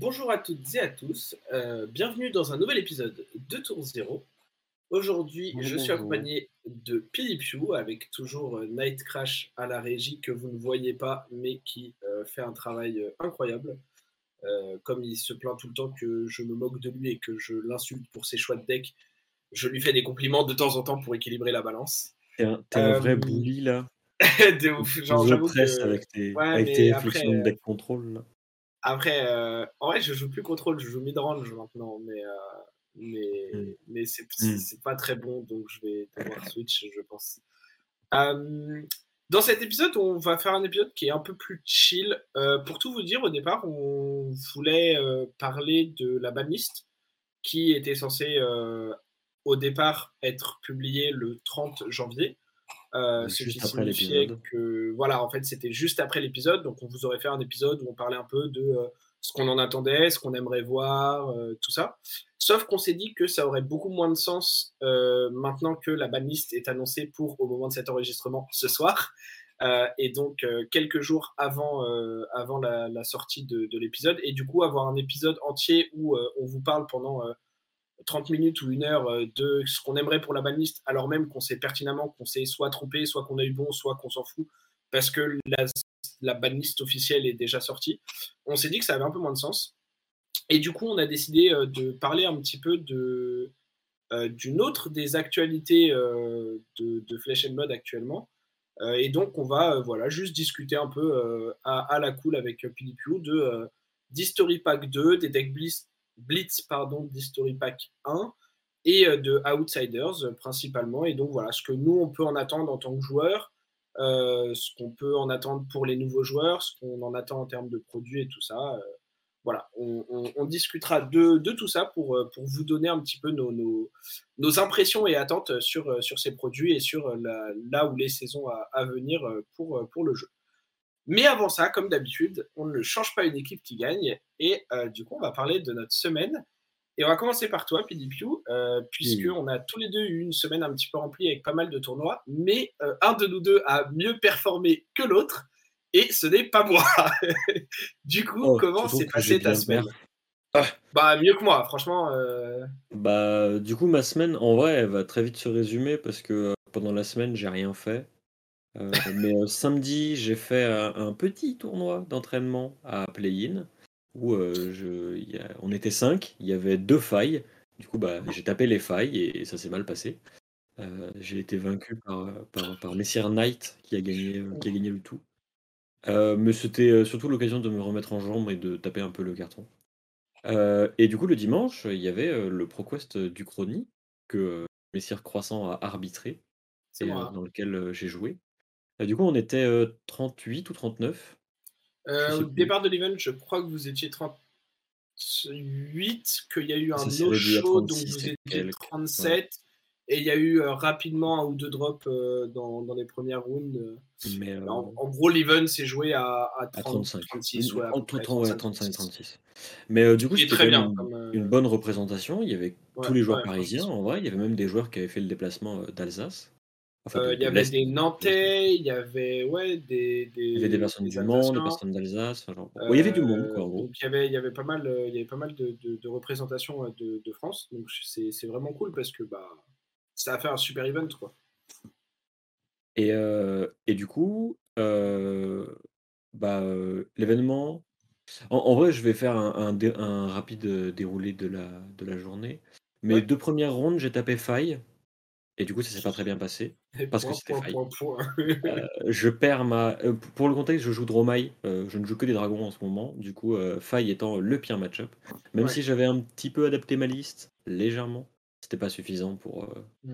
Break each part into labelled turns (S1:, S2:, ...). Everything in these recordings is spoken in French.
S1: Bonjour à toutes et à tous, euh, bienvenue dans un nouvel épisode de Tour Zero. Aujourd'hui, je suis accompagné de Pilipiu avec toujours euh, Night Crash à la régie que vous ne voyez pas mais qui euh, fait un travail incroyable. comme il se plaint tout le temps que je me moque de lui et que je l'insulte pour ses choix de deck, je lui fais des compliments de temps en temps pour équilibrer la balance.
S2: T'es un, vrai bully là.
S1: de ouf, genre j'avoue
S2: que... avec tes, avec tes de deck contrôle là.
S1: Après, euh, en vrai, je joue plus contrôle, je joue mid-range maintenant, mais, euh, mais, mm. mais mm. c'est pas très bon, donc je vais devoir switch, je pense. Euh, dans cet épisode, on va faire un épisode qui est un peu plus chill. pour tout vous dire, au départ, on voulait parler de la banlist qui était censée au départ être publiée le 30 janvier. Euh, ce qui signifiait que voilà, en fait, c'était juste après l'épisode, donc on vous aurait fait un épisode où on parlait un peu de euh, ce qu'on en attendait, ce qu'on aimerait voir, euh, tout ça. Sauf qu'on s'est dit que ça aurait beaucoup moins de sens maintenant que la banlist est annoncée pour au moment de cet enregistrement ce soir. et donc quelques jours avant, avant la, sortie de, de l'épisode, et du coup avoir un épisode entier où on vous parle pendant 30 minutes ou une heure euh, de ce qu'on aimerait pour la banlist, alors même qu'on sait pertinemment qu'on s'est soit trompé, soit qu'on a eu bon, soit qu'on s'en fout, parce que la, la banlist officielle est déjà sortie. On s'est dit que ça avait un peu moins de sens. Et du coup, on a décidé euh, de parler un petit peu de, euh, d'une autre des actualités de, de Flesh and Mode actuellement. et donc, on va voilà, juste discuter un peu à, la cool avec Pilipio de d'History Pack 2, des deck bliss Blitz pardon, d'History Pack 1 et euh, de Outsiders euh, principalement. Et donc voilà, ce que nous, on peut en attendre en tant que joueur, euh, ce qu'on peut en attendre pour les nouveaux joueurs, ce qu'on en attend en termes de produits et tout ça. voilà, on, discutera de, de, tout ça pour, pour vous donner un petit peu nos, nos, impressions et attentes sur, sur ces produits et sur là où les saisons à, à venir pour, pour le jeu. Mais avant ça, comme d'habitude, on ne change pas une équipe qui gagne. Et euh, du coup, on va parler de notre semaine. Et on va commencer par toi, Pidipiu, euh, puisqu'on a tous les deux eu une semaine un petit peu remplie avec pas mal de tournois. Mais euh, un de nous deux a mieux performé que l'autre. Et ce n'est pas moi. du coup, oh, comment s'est passée ta semaine? Ah. Bah, mieux que moi, franchement.
S2: Bah, du coup, ma semaine, en vrai, elle va très vite se résumer parce que pendant la semaine, j'ai rien fait. Euh, mais euh, samedi, j'ai fait un, petit tournoi d'entraînement à Play-in où euh, je, on était 5, il y avait deux failles. Du coup, bah, j'ai tapé les failles et, ça s'est mal passé. j'ai été vaincu par, par, Messier Knight qui a gagné, qui a gagné le tout. mais c'était surtout l'occasion de me remettre en jambe et de taper un peu le carton. et du coup, le dimanche, il y avait le ProQuest du Chrony que Messire Croissant a arbitré et dans lequel j'ai joué du coup, on était 38 ou 39
S1: Au départ de l'event, je crois que vous étiez 38, qu'il y a eu un no-show, donc vous étiez 37. Et il y a eu rapidement un ou deux drops dans, dans, les premières rounds. Mais en, gros, l'event s'est joué à, 35. 36. Ouais,
S2: 35 36. Mais du coup, c'était très bien. Une, une, bonne représentation. Il y avait tous les joueurs parisiens, en vrai. Il y avait même des joueurs qui avaient fait le déplacement d'Alsace.
S1: Euh, il y avait des Nantais, il y avait ouais, des, des,
S2: il y avait des personnes du Mans, des personnes d'Alsace. il y avait du monde, quoi.
S1: Donc, il, y avait, il, y avait pas mal, il y avait pas mal de, de, de représentations de, de, France. Donc, c'est vraiment cool parce que bah, ça a fait un super event. Quoi.
S2: Et, euh, et du coup, euh, bah, l'événement. En, vrai, je vais faire un, un, un, rapide déroulé de la, de la journée. Mes deux premières rondes, j'ai tapé faille. Et du coup, ça s'est pas très bien passé. Parce que c'était faille. Euh, je perds ma. Euh, pour le contexte, je joue Dromai. Euh, je ne joue que des dragons en ce moment. Du coup, faille étant le pire match-up. Même si j'avais un petit peu adapté ma liste, légèrement, c'était pas suffisant pour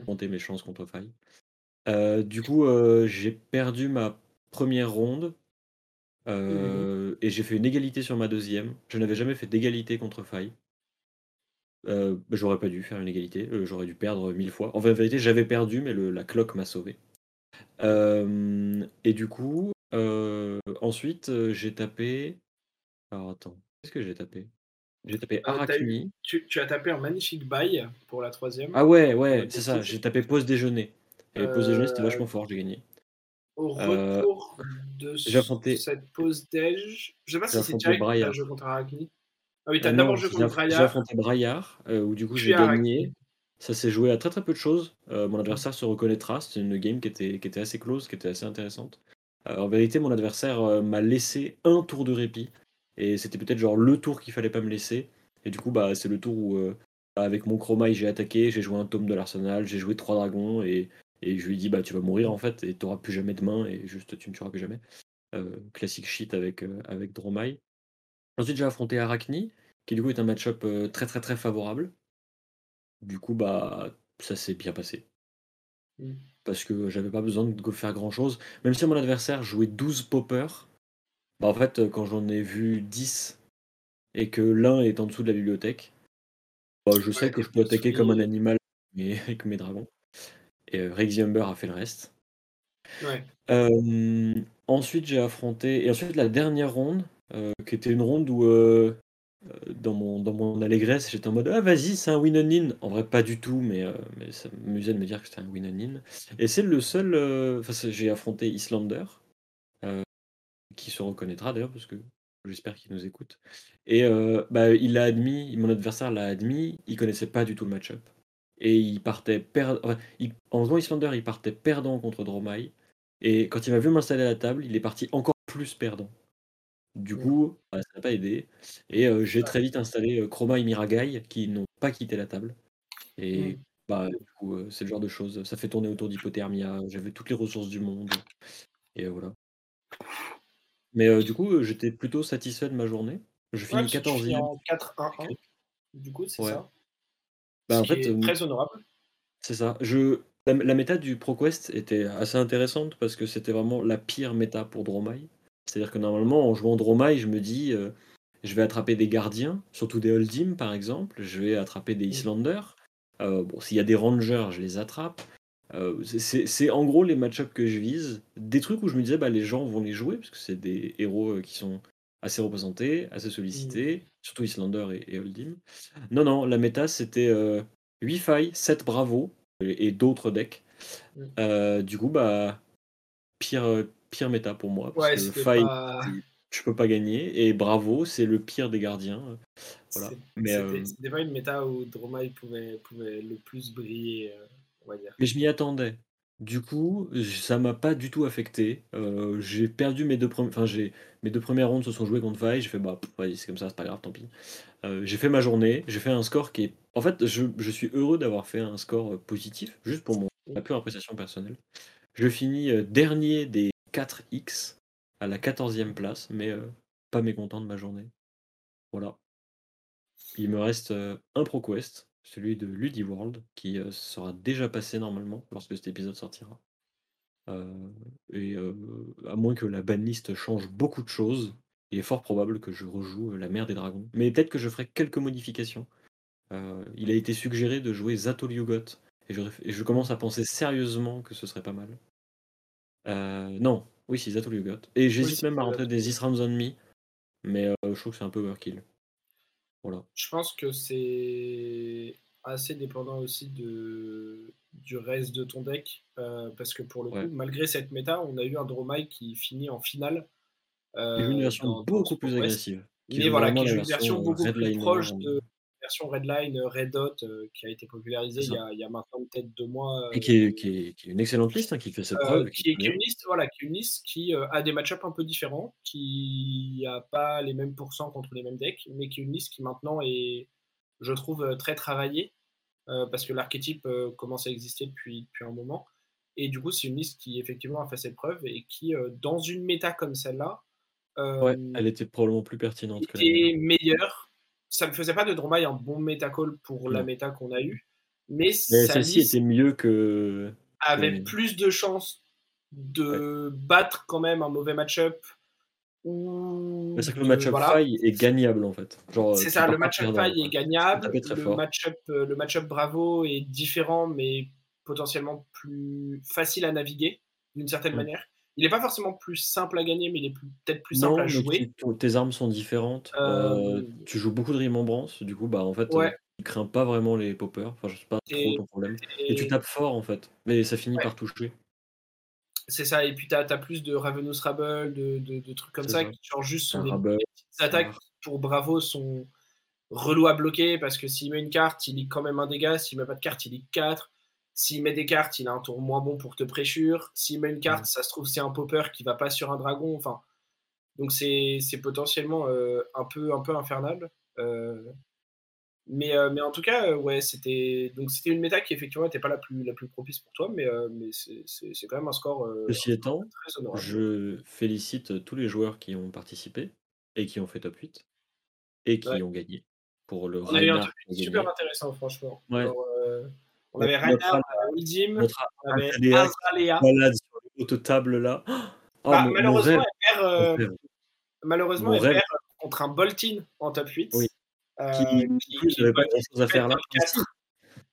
S2: monter mes chances contre faille. du coup, j'ai perdu ma première ronde. Mmh et j'ai fait une égalité sur ma deuxième. Je n'avais jamais fait d'égalité contre faille. Euh, bah, j'aurais pas dû faire une égalité, euh, j'aurais dû perdre mille fois. En vérité, j'avais perdu, mais la cloque m'a sauvé. Euh, et du coup, ensuite, j'ai tapé. Alors attends, qu'est-ce que j'ai tapé? J'ai tapé Arachni.
S1: Tu, as tapé un magnifique bail pour la troisième.
S2: Ah ouais, ouais, c'est ça. J'ai tapé pause déjeuner. Et pause déjeuner, c'était vachement fort, j'ai gagné.
S1: Au retour de cette pause déj, je sais pas si c'est direct un jeu contre Arachni. Ah oui,
S2: tu
S1: as d'abord joué contre Braillard.
S2: J'ai affronté Braillard, où du coup j'ai gagné. Ça s'est joué à très très peu de choses. mon adversaire se reconnaîtra. C'était une game qui était, qui était assez close, qui était assez intéressante. en vérité, mon adversaire m'a laissé un tour de répit. Et c'était peut-être genre le tour qu'il fallait pas me laisser. Et du coup, bah, c'est le tour où, avec mon chroma, j'ai attaqué, j'ai joué un tome de l'arsenal, j'ai joué trois dragons. Et, et je lui ai dit, bah, tu vas mourir en fait, et tu n'auras plus jamais de main, et juste tu ne tueras plus jamais. classique shit avec, avec Dromai. Ensuite, j'ai affronté Arachni, qui du coup est un match-up très très très favorable. Du coup, bah, ça s'est bien passé. Mmh. Parce que j'avais pas besoin de faire grand chose. Même si mon adversaire jouait 12 poppers, bah en fait, quand j'en ai vu 10 et que l'un est en dessous de la bibliothèque, bah, je sais que je peux attaquer comme un animal avec mes dragons. Et euh, a fait le reste. ensuite, j'ai affronté. Et ensuite, la dernière ronde, qui était une ronde où dans mon, dans mon allégresse, j'étais en mode Ah, vas-y, c'est un win on in. En vrai, pas du tout, mais, mais ça m'amusait de me dire que c'était un win on in. Et c'est le seul. Enfin, j'ai affronté Islander, qui se reconnaîtra d'ailleurs, parce que j'espère qu'il nous écoute. Et bah, il l'a admis, mon adversaire l'a admis, il connaissait pas du tout le match-up. Et il partait perdant. en jouant Islander, il partait perdant contre Dromai. Et quand il m'a vu m'installer à la table, il est parti encore plus perdant. Du coup, ça n'a pas aidé. Et j'ai très vite installé Chroma et Miragai qui n'ont pas quitté la table. Et bah, du coup, c'est le genre de choses. Ça fait tourner autour d'Hypothermia. J'avais toutes les ressources du monde. Et voilà. Mais du coup, j'étais plutôt satisfait de ma journée. Je finis 14e.
S1: en 4-1-1. Du coup, c'est ça?
S2: Bah, en fait,
S1: très honorable.
S2: C'est ça. Je... La, méta du ProQuest était assez intéressante parce que c'était vraiment la pire méta pour Dromai. C'est-à-dire que normalement, en jouant Dromai, je me dis, je vais attraper des gardiens, surtout des Holdim par exemple, je vais attraper des mmh. Islanders. bon, s'il y a des Rangers, je les attrape. c'est en gros les match que je vise. Des trucs où je me disais, bah, les gens vont les jouer, parce que c'est des héros qui sont assez représentés, assez sollicités, mmh. surtout Islander et, et Holdim. Non, non, la méta c'était 8 failles, 7 Bravo et, d'autres decks. Mmh. du coup, bah, pire, pire méta pour moi. Parce que faille, tu, peux pas gagner. Et Bravo, c'est le pire des gardiens. Voilà.
S1: C'était pas une méta où Dromai pouvait, pouvait le plus briller, on va dire.
S2: Mais je m'y attendais. Du coup, ça m'a pas du tout affecté. j'ai perdu mes deux premières. Enfin, j'ai mes deux premières rondes se sont jouées contre Faille. J'ai fait bah, c'est comme ça, c'est pas grave, tant pis. j'ai fait ma journée. J'ai fait un score qui est. En fait, je, je suis heureux d'avoir fait un score positif, juste pour mon, ma pure appréciation personnelle. Je finis dernier des 4X à la 14e place, mais pas mécontent de ma journée. Voilà. Il me reste un ProQuest celui de World qui sera déjà passé normalement lorsque cet épisode sortira. et à moins que la banlist change beaucoup de choses, il est fort probable que je rejoue la mer des dragons. Mais peut-être que je ferai quelques modifications. il a été suggéré de jouer Zato et je, commence à penser sérieusement que ce serait pas mal. Non, oui, c'est Zato Yugot. Et j'hésite même à rentrer des Isram on Me, mais je trouve que c'est un peu overkill.
S1: Je pense que c'est assez dépendant aussi de, du reste de ton deck. Euh, parce que pour le coup, malgré cette méta, on a eu un Dromai qui finit en finale.
S2: Euh, une version beaucoup plus agressive.
S1: Mais voilà, qui est une version beaucoup plus proche de version Redline, Red Dot, euh, qui a été popularisée il y a, il y a, maintenant peut-être deux mois.
S2: Et qui est, qui, est, qui est, une excellente liste, hein, qui fait sa preuve.
S1: qui, est, une liste, voilà, qui est une liste qui a des match-ups un peu différents, qui n'a pas les mêmes pourcents contre les mêmes decks, mais qui est une liste qui maintenant est, je trouve, très travaillée, parce que l'archétype commence à exister depuis, depuis un moment. Et du coup, c'est une liste qui effectivement a fait ses preuves et qui, dans une méta comme celle-là,
S2: ouais, elle était probablement plus pertinente.
S1: Était que meilleure ça ne faisait pas de Dromai un bon métacall pour la méta qu'on a eue. Mais,
S2: celle-ci était mieux que.
S1: Avait plus de chances de battre quand même un mauvais match-up.
S2: Ou c'est que le match-up faille est gagnable en fait.
S1: C'est ça, le match-up faille est gagnable. Le match-up euh, le match bravo est différent, mais potentiellement plus facile à naviguer d'une certaine manière. Il n'est pas forcément plus simple à gagner, mais il est peut-être plus simple à jouer.
S2: tes armes sont différentes. Euh, euh, tu joues beaucoup de remembrance, du coup, bah en fait, euh, tu crains pas vraiment les poppers. Enfin, je sais pas trop ton problème. Et... tu tapes fort en fait, mais ça finit par toucher.
S1: C'est ça, et puis tu as, plus de Ravenous Rabble, de, de, trucs comme ça, qui genre juste des, petites attaques pour Bravo sont, relou à bloquer parce que s'il met une carte, il lit quand même un dégât. S'il met pas de carte, il lit 4. S'il met des cartes, il a un tour moins bon pour te pressure. S'il met une carte, ça se trouve, c'est un popper qui va pas sur un dragon. Enfin, donc c'est potentiellement euh, un, peu, un peu infernal. Euh, mais, euh, mais en tout cas, ouais, c'était donc c'était une méta qui effectivement n'était pas la plus, la plus propice pour toi, mais, mais c'est quand même un score.
S2: Ceci étant, je félicite tous les joueurs qui ont participé et qui ont fait top 8 et qui ont gagné pour le
S1: On a eu un truc super intéressant, franchement. On avait Reinhardt, Uldim, on avait Azalea.
S2: Malade sur table là.
S1: Oh, bah, malheureusement, elle perd, malheureusement, elle perd contre un Boltin en top 8.
S2: Oui. Euh, qui, qui, n'avait pas grand chose à faire là.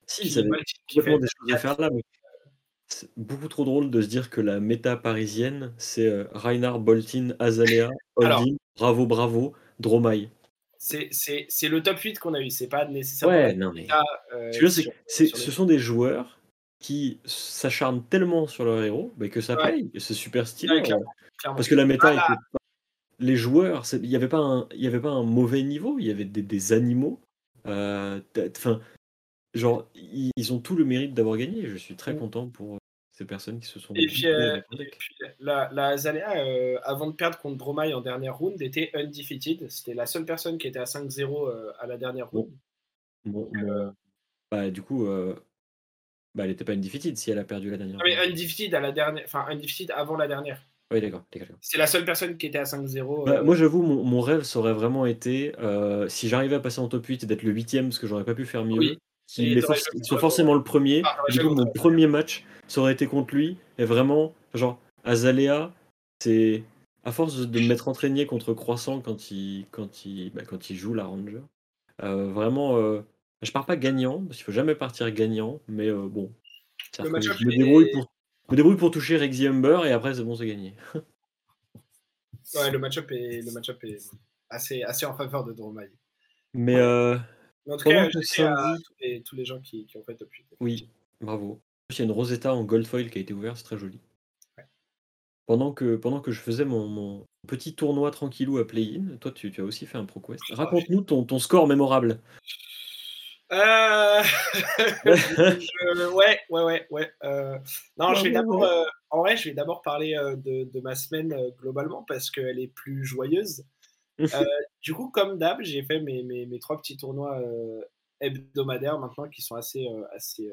S2: Si, il avait complètement des choses à faire là, mais c'est beaucoup trop drôle de se dire que la méta parisienne, c'est euh, Reinhard, Boltin, Azalea, Holding, Bravo, Bravo, Dromai.
S1: C'est le top 8 qu'on a eu, c'est pas nécessairement.
S2: Ouais, non, mais. euh, ce sont des joueurs qui s'acharnent tellement sur leur héros bah, que ça paye. C'est super stylé. Hein. Parce que la méta était les joueurs, il n'y avait, pas un, y avait pas un mauvais niveau, il y avait des, animaux. Euh, enfin, genre, ils, ont tout le mérite d'avoir gagné. Je suis très mm. content pour euh, ces personnes qui se sont.
S1: Et puis, euh, la, la Azalea, avant de perdre contre Dromai en dernière round, était undefeated. C'était la seule personne qui était à 5-0 à la dernière round.
S2: Bon, bah, du coup, bah, elle n'était pas undefeated si elle a perdu la dernière.
S1: mais undefeated à la dernière, enfin undefeated avant la dernière.
S2: Oui, d'accord.
S1: C'est la seule personne qui était à 5-0.
S2: Bah, euh. Moi, j'avoue, mon, rêve, ça aurait vraiment été, euh, si j'arrivais à passer en top 8 et d'être le huitième, parce que j'aurais pas pu faire mieux, oui. ils, sont forcément le premier. Ah, du coup, mon premier match, ça aurait été contre lui. Et vraiment, genre, Azalea, c'est. À force de me mettre entraîné contre Croissant quand il, quand il, bah, quand il joue la Ranger, euh, vraiment, je pars pas gagnant, parce qu'il faut jamais partir gagnant, mais bon. je me débrouille pour me débrouille pour toucher Rexy Humber et après c'est bon, c'est gagné.
S1: ouais, le match-up est, le match est assez, assez en faveur de Dromai.
S2: Mais, euh,
S1: en tout cas, je sais à tous les, tous les gens qui, qui ont fait 8.
S2: Oui, bravo. Il y a une Rosetta en gold foil qui a été ouverte, c'est très joli. Pendant que, pendant que je faisais mon, mon petit tournoi tranquillou à play-in, toi tu, tu, as aussi fait un ProQuest. Raconte-nous ton, ton score mémorable.
S1: Euh... Ouais, ouais, ouais, ouais. Euh... Non, je vais d'abord. Euh... En vrai, je vais d'abord parler euh, de, de, ma semaine euh, globalement parce qu'elle est plus joyeuse. Euh, du coup, comme d'hab, j'ai fait mes, mes, mes, trois petits tournois hebdomadaires maintenant qui sont assez, assez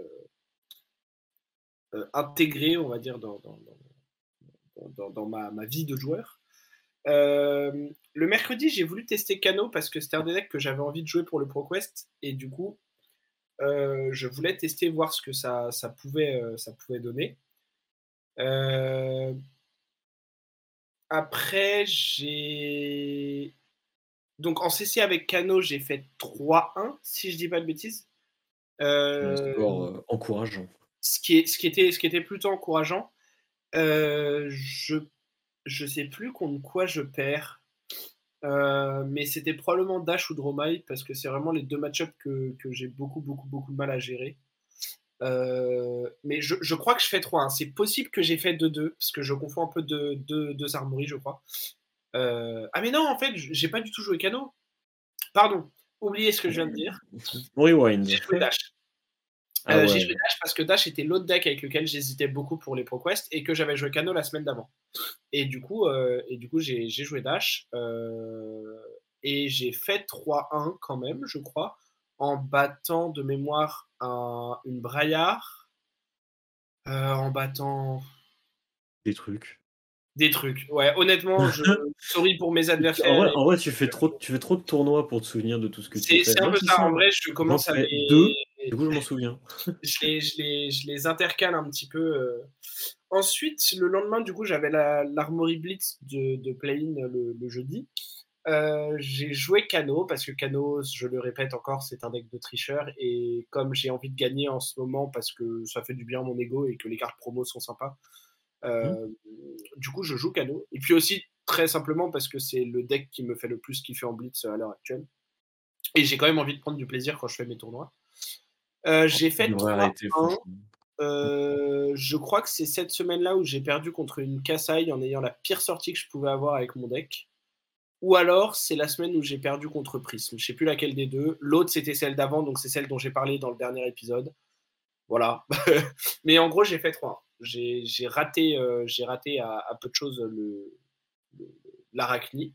S1: intégrés, on va dire, dans, dans, dans, dans ma, ma, vie de joueur. le mercredi, j'ai voulu tester Cano parce que c'était un des decks que j'avais envie de jouer pour le ProQuest et du coup, euh, je voulais tester, voir ce que ça, ça pouvait, euh, ça pouvait donner. Euh, après, j'ai. Donc en CC avec Cano, j'ai fait 3-1, si je dis pas de bêtises.
S2: Euh, encourageant.
S1: Ce qui, est, ce, qui était, ce qui était plutôt encourageant. je je sais plus contre quoi je perds. Euh, mais c'était probablement Dash ou Dromai parce que c'est vraiment les deux match-ups que, que j'ai beaucoup, beaucoup, beaucoup de mal à gérer. Euh, mais je, je, crois que je fais 3. Hein. C'est possible que j'ai fait 2-2 parce que je confonds un peu deux, armories, je crois. Euh, ah, mais non, en fait, j'ai pas du tout joué Cano. Pardon, oubliez ce que je viens de dire.
S2: Rewind.
S1: J'ai joué Dash. Ah euh, j'ai joué Dash parce que Dash était l'autre deck avec lequel j'hésitais beaucoup pour les ProQuest et que j'avais joué Cano la semaine d'avant. Et du coup, euh, et du coup j'ai joué Dash euh, et j'ai fait 3-1 quand même, je crois, en battant de mémoire un, une Braillard, en battant.
S2: Des trucs.
S1: Des trucs. Ouais, honnêtement, je sorry pour mes adversaires.
S2: En vrai, tu, fais trop, tu fais trop de tournois pour te souvenir de tout ce que tu fais.
S1: C'est un peu ça. En vrai, je commence à.
S2: Deux. Du coup, je m'en souviens.
S1: je, les, je, les, je, les, intercale un petit peu. Euh. Ensuite, le lendemain, du coup, j'avais l'Armory Blitz de, de Play-in le, le, jeudi. Euh, j'ai joué Cano parce que Cano, je le répète encore, c'est un deck de tricheur et comme j'ai envie de gagner en ce moment parce que ça fait du bien à mon ego et que les cartes promo sont sympas, euh, mmh. Du coup, je joue Cano. Et puis aussi, très simplement, parce que c'est le deck qui me fait le plus kiffer en Blitz à l'heure actuelle. Et j'ai quand même envie de prendre du plaisir quand je fais mes tournois. Euh, j'ai fait 3 euh, je crois que c'est cette semaine-là où j'ai perdu contre une Kassai en ayant la pire sortie que je pouvais avoir avec mon deck. ou alors c'est la semaine où j'ai perdu contre Prism. Je sais plus laquelle des deux. L'autre c'était celle d'avant, donc c'est celle dont j'ai parlé dans le dernier épisode. Voilà. Mais en gros, j'ai fait 3. J'ai raté, euh, j'ai raté à, peu de choses le, l'arachnie.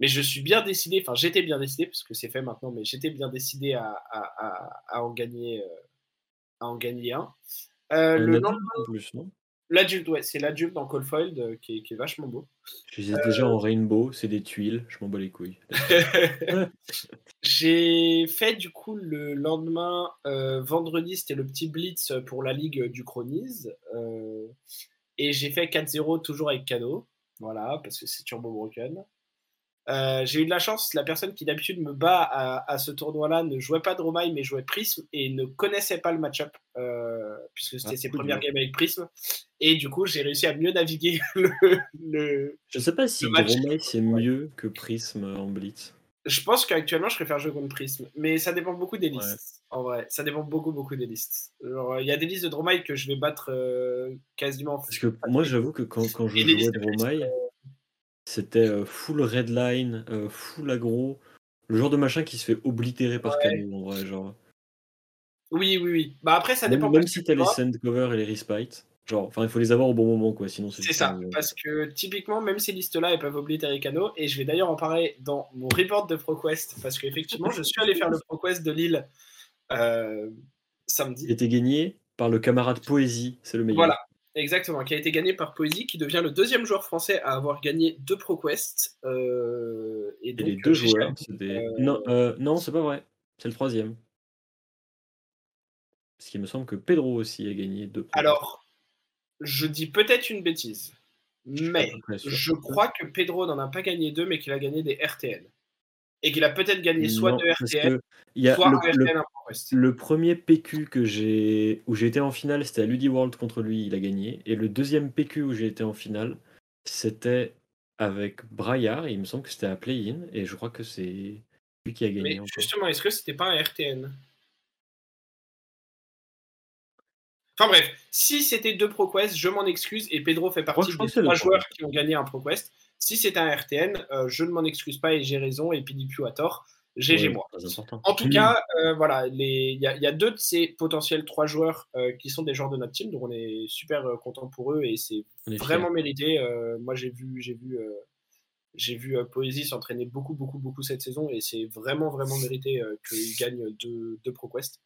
S1: Mais je suis bien décidé, enfin j'étais bien décidé, parce que c'est fait maintenant, mais j'étais bien décidé à, à, à, en, gagner, euh, à en gagner un. Euh, le lendemain, plus, non? L'adulte, ouais, c'est l'adulte dans Coldfold euh, qui, est, vachement beau.
S2: Je les ai déjà en rainbow, c'est des tuiles, je m'en bats les couilles.
S1: J'ai fait du coup le lendemain, euh, vendredi, c'était le petit blitz pour la ligue du Chronise. Euh, et j'ai fait 4-0 toujours avec Cano. Voilà, parce que c'est Turbo Broken. Euh, j'ai eu de la chance, la personne qui d'habitude me bat à, ce tournoi-là ne jouait pas Dromai mais jouait Prism et ne connaissait pas le match-up euh, puisque c'était ah, ses premières games avec Prism. Et du coup, j'ai réussi à mieux naviguer le. le
S2: je sais pas si Dromai c'est mieux que Prism en Blitz.
S1: Je pense qu'actuellement, je préfère jouer contre Prism, mais ça dépend beaucoup des listes. En vrai, ça dépend beaucoup, beaucoup des listes. Il y a des listes de Dromai que je vais battre euh, quasiment.
S2: Parce que moi, j'avoue que quand, quand je jouais Dromai c'était full redline, full aggro. Le genre de machin qui se fait oblitérer par ouais. en vrai, genre.
S1: Oui, oui, oui. Bah après, ça dépend.
S2: Même, si t'as les send cover et les respite, genre, enfin, il faut les avoir au bon moment, quoi. Sinon,
S1: c'est. ça, parce que typiquement, même ces listes-là, elles peuvent oblitérer Cano. Et je vais d'ailleurs en parler dans mon report de ProQuest, parce qu'effectivement, je suis allé faire le ProQuest de Lille euh, samedi.
S2: Il était gagné par le camarade Poésie, c'est le meilleur.
S1: Voilà, Exactement, qui a été gagné par Poésie, qui devient le deuxième joueur français à avoir gagné deux ProQuest. Euh,
S2: et, les deux joueurs, euh, Non, euh, non c'est pas vrai. C'est le troisième. Parce qu'il me semble que Pedro aussi a gagné deux.
S1: Alors, je dis peut-être une bêtise, mais je crois que Pedro n'en a pas gagné deux, mais qu'il a gagné des RTN et qu'il a peut-être gagné soit deux RTN, soit
S2: le, un RTN le, premier PQ que j'ai où j'ai été en finale, c'était à Ludi World contre lui, il a gagné. Et le deuxième PQ où j'ai été en finale, c'était avec Braillard, et il me semble que c'était à Play-In, et je crois que c'est lui qui a gagné.
S1: Mais justement, est-ce que c'était pas un RTN Enfin bref, si c'était deux ProQuest, je m'en excuse, et Pedro fait partie des trois joueurs qui ont gagné un ProQuest. Si c'est un RTN, euh, je ne m'en excuse pas et j'ai raison, et Pidipiu a tort. GG moi. En tout cas, euh, voilà, il y, a deux de ces potentiels trois joueurs euh, qui sont des joueurs de notre team, donc on est super content pour eux et c'est vraiment mérité. moi, j'ai vu, j'ai vu, j'ai vu Poésie s'entraîner beaucoup, beaucoup, beaucoup cette saison et c'est vraiment, vraiment mérité qu'il gagne deux, deux ProQuest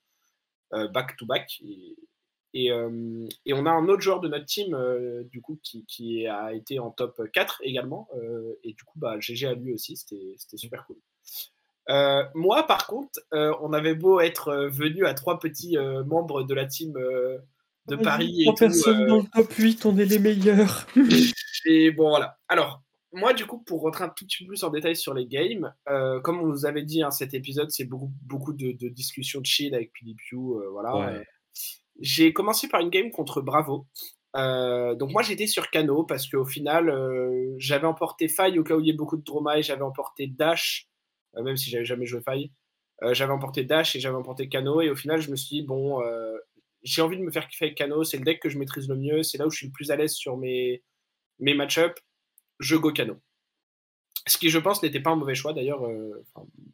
S1: back to back. Et, et, euh, et, on a un autre joueur de notre team, euh, du coup, qui, qui, a été en top 4 également. Euh, et du coup, bah, GG à lui aussi, c'était super cool. moi, par contre, on avait beau être venu à trois petits membres de la team de Paris.
S2: Trois personnes dans le top 8, on est les meilleurs.
S1: et bon, voilà. Alors, moi, du coup, pour rentrer un tout petit peu plus en détail sur les games, comme on nous avait dit, hein, cet épisode, c'est beaucoup, beaucoup de, discussions de chill avec Piu, voilà. J'ai commencé par une game contre Bravo. Euh, donc moi j'étais sur Kano parce qu'au final euh, j'avais emporté Faille au cas où il y ait beaucoup de Droma et j'avais emporté Dash, euh, même si j'avais jamais joué Faille. j'avais emporté Dash et j'avais emporté Kano et au final je me suis dit bon j'ai envie de me faire kiffer avec Kano, c'est le deck que je maîtrise le mieux, c'est là où je suis le plus à l'aise sur mes, mes match-up, je go Kano. Ce qui je pense n'était pas un mauvais choix d'ailleurs,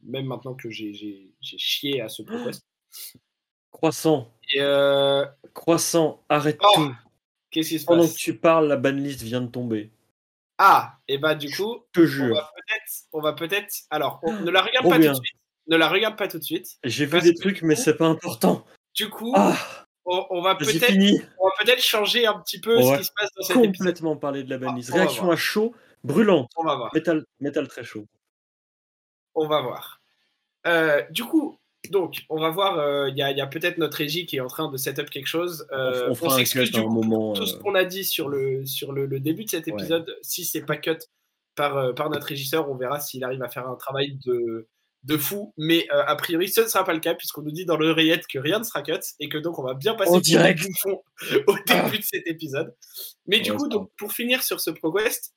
S1: même maintenant que j'ai chié à ce podcast.
S2: Croissant. Euh, Croissant, arrête oh, tout.
S1: Qu'est-ce qui se
S2: Pendant que tu parles, la banlist vient de tomber.
S1: Ah, et bah du coup,
S2: te jure.
S1: On va peut-être. Alors, ne la regarde pas tout de suite. Ne la regarde pas tout de suite.
S2: J'ai vu des trucs, mais c'est pas important.
S1: Du coup, ah, on, va peut-être peut changer un petit peu ce qui se passe dans cette
S2: complètement parler de la banlist. Réaction à chaud, brûlante. On va voir. Métal, métal très chaud.
S1: On va voir. Euh, du coup, donc, on va voir, euh, il y a, peut-être notre régie qui est en train de set up quelque chose.
S2: Euh, on, fera un cut un moment.
S1: Tout ce euh. qu'on a dit sur le, sur le, début de cet épisode, si c'est pas cut par, par notre régisseur, on verra s'il arrive à faire un travail de, de fou. Mais a priori, ce ne sera pas le cas, puisqu'on nous dit dans l'oreillette que rien ne sera cut et que donc on va bien passer
S2: au direct
S1: au début de cet épisode. Mais du coup, donc, pour finir sur ce ProQuest,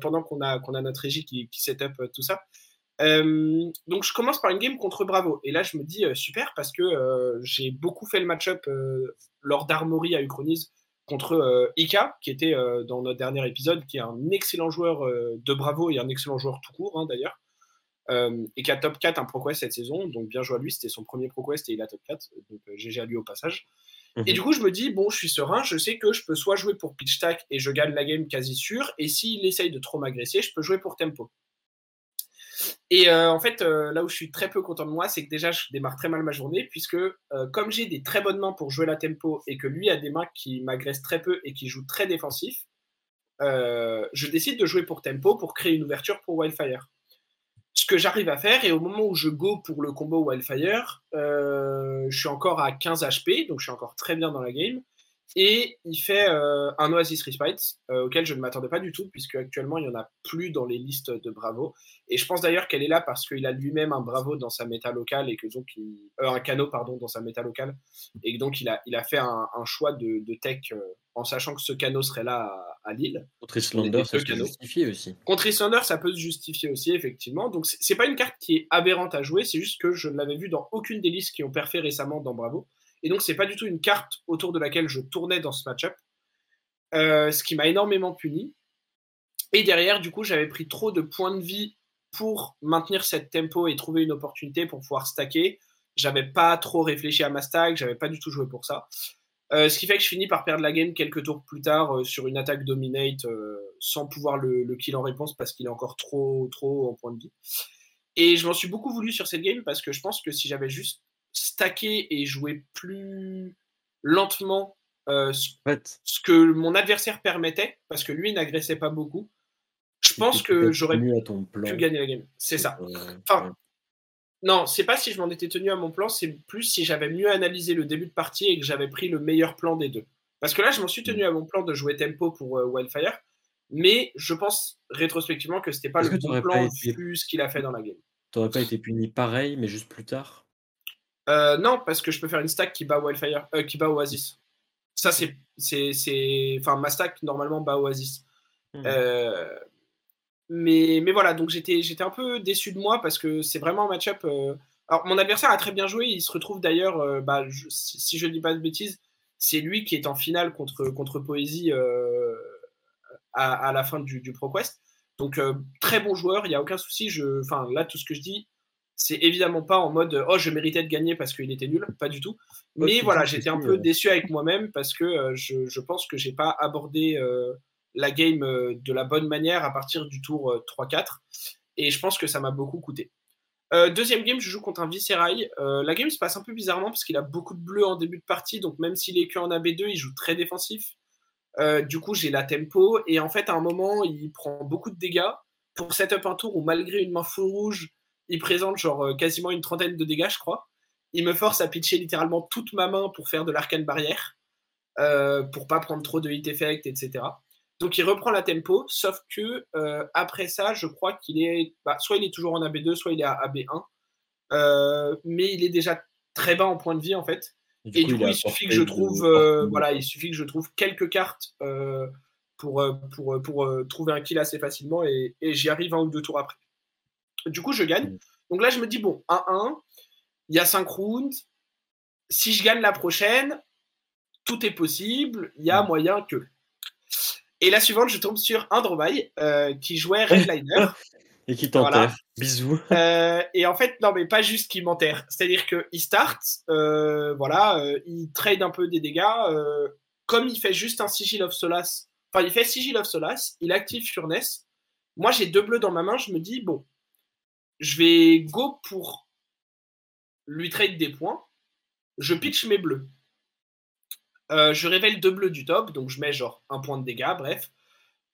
S1: pendant qu'on a, qu'on a notre régie qui, qui set up tout ça, euh, donc je commence par une game contre Bravo. Et là je me dis euh, super parce que euh, j'ai beaucoup fait le match-up lors d'Armory à Uchronise. contre Ika, qui était dans notre dernier épisode, qui est un excellent joueur de Bravo et un excellent joueur tout court hein, d'ailleurs. et qui a top 4 un ProQuest cette saison, donc bien joué à lui, c'était son premier ProQuest et il a top 4, donc GG à lui au passage. Et mhm. du coup, je me dis, bon, je suis serein, je sais que je peux soit jouer pour pitch tack et je gagne la game quasi sûr, et s'il essaye de trop m'agresser, je peux jouer pour tempo. Et euh, en fait, euh, là où je suis très peu content de moi, c'est que déjà, je démarre très mal ma journée, puisque euh, comme j'ai des très bonnes mains pour jouer la tempo et que lui a des mains qui m'agressent très peu et qui jouent très défensif, je décide de jouer pour tempo pour créer une ouverture pour Wildfire. Ce que j'arrive à faire, et au moment où je go pour le combo Wildfire, je suis encore à 15 HP, donc je suis encore très bien dans la game. Et il fait euh, un Oasis Respite euh, auquel je ne m'attendais pas du tout, puisque actuellement il n'y en a plus dans les listes de Bravo. Et je pense d'ailleurs qu'elle est là parce qu'il a lui-même un Bravo dans sa méta locale et que donc euh, un canot pardon dans sa méta locale et que donc il a, il a fait un, choix de, tech en sachant que ce canot serait là à, Lille.
S2: Contre Islander, ça peut se justifier aussi.
S1: Contre Islander, ça peut se justifier aussi effectivement. Donc c'est pas une carte qui est aberrante à jouer, c'est juste que je ne l'avais vu dans aucune des listes qui ont perfé récemment dans Bravo. Et donc, c'est pas du tout une carte autour de laquelle je tournais dans ce match-up, euh, ce qui m'a énormément puni. Et derrière, du coup, j'avais pris trop de points de vie pour maintenir cette tempo et trouver une opportunité pour pouvoir stacker. J'avais pas trop réfléchi à ma stack, j'avais pas du tout joué pour ça. Euh, ce qui fait que je finis par perdre la game quelques tours plus tard euh, sur une attaque dominate sans pouvoir le, le, kill en réponse parce qu'il est encore trop trop en point de vie. Et je m'en suis beaucoup voulu sur cette game parce que je pense que si j'avais juste stacker et jouer plus lentement euh, ce, que mon adversaire permettait, parce que lui n'agressait pas beaucoup, je pense que j'aurais pu gagner la game. C'est ça. enfin, non, c'est pas si je m'en étais tenu à mon plan, c'est plus si j'avais mieux analysé le début de partie et que j'avais pris le meilleur plan des deux. Parce que là, je m'en suis tenu mm. à mon plan de jouer tempo pour euh, Wildfire, mais je pense rétrospectivement que c'était pas le bon plan vu ce qu'il a fait dans la game.
S2: T'aurais pas été puni pareil, mais juste plus tard?
S1: Euh, non, parce que je peux faire une stack qui bat Wildfire, euh, qui bat Oasis. Ça, c'est, c'est, enfin, ma stack normalement bat Oasis. Hmm. Euh, mais, mais voilà, donc j'étais, j'étais un peu déçu de moi parce que c'est vraiment un match-up. Alors, mon adversaire a très bien joué. Il se retrouve d'ailleurs, bah, si, je ne dis pas de bêtises, c'est lui qui est en finale contre, contre Poésie à, la fin du, du ProQuest. Donc, très bon joueur, il n'y a aucun souci. Je, enfin, là, tout ce que je dis, c'est évidemment pas en mode oh je méritais de gagner parce qu'il était nul, pas du tout. Mais voilà, j'étais un peu déçu avec moi-même parce que euh, je, pense que j'ai pas abordé euh, la game euh, de la bonne manière à partir du tour 3-4 et je pense que ça m'a beaucoup coûté. deuxième game, je joue contre un Viscerai. la game se passe un peu bizarrement parce qu'il a beaucoup de bleu en début de partie, donc même s'il est que en AB2, il joue très défensif. du coup, j'ai la tempo et en fait, à un moment, il prend beaucoup de dégâts pour setup un tour où malgré une main full rouge, il présente genre euh, quasiment une trentaine de dégâts, je crois. Il me force à pitcher littéralement toute ma main pour faire de l'arcane barrière, euh, pour pas prendre trop de hit effect, etc. Donc il reprend la tempo, sauf que euh, après ça, je crois qu'il est, bah, soit il est toujours en AB2, soit il est à AB1, euh, mais il est déjà très bas en point de vie en fait. Et du coup, il, suffit que je trouve, voilà, il suffit que je trouve quelques cartes pour, pour, pour trouver un kill assez facilement et, et j'y arrive un ou deux tours après. Du coup, je gagne. Mm. Donc là, je me dis, bon, 1-1, il y a 5 rounds. Si je gagne la prochaine, tout est possible. Il y a mm. moyen que. Et la suivante, je tombe sur un euh, qui jouait Redliner.
S2: et qui t'enterre. Bisous.
S1: Euh, et en fait, non, mais pas juste qu'il m'enterre. C'est-à-dire qu'il start, euh, voilà, euh, il trade un peu des dégâts. comme il fait juste un Sigil of Solace, enfin, il fait Sigil of Solace, il active Furnace. Moi, j'ai deux bleus dans ma main, je me dis, bon, je vais go pour lui trade des points. Je pitch mes bleus. Euh, je révèle deux bleus du top, donc je mets genre un point de dégâts, bref.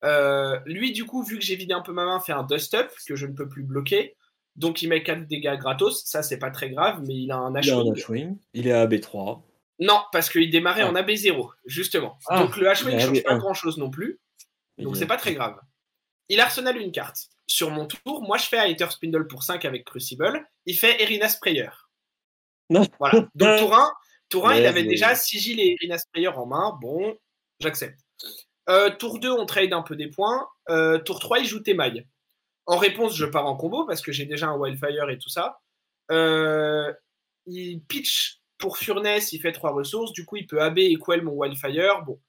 S1: Euh, lui, du coup, vu que j'ai vidé un peu ma main, fait un dust-up que je ne peux plus bloquer. Donc il met 4 dégâts gratos. Ça, c'est pas très grave, mais il a un
S2: H-Wing. Il, est à AB3.
S1: Non, parce qu'il démarrait en AB0, justement. Ah, donc le H-Wing ne change pas grand-chose non plus. Donc c'est pas très grave. Il arsenal une carte sur mon tour, moi je fais Hater Spindle pour 5 avec Crucible, il fait Erina Sprayer. Voilà. Donc tour 1, il avait déjà Sigil et Erina Sprayer en main. Bon, j'accepte. Euh, tour 2, on trade un peu des points. Euh, tour 3, il joue Temaille. En réponse, je pars en combo parce que j'ai déjà un Wildfire et tout ça. Euh, il pitch pour Furnace, il fait 3 ressources. Du coup, il peut AB et Quell mon Wildfire. Bon,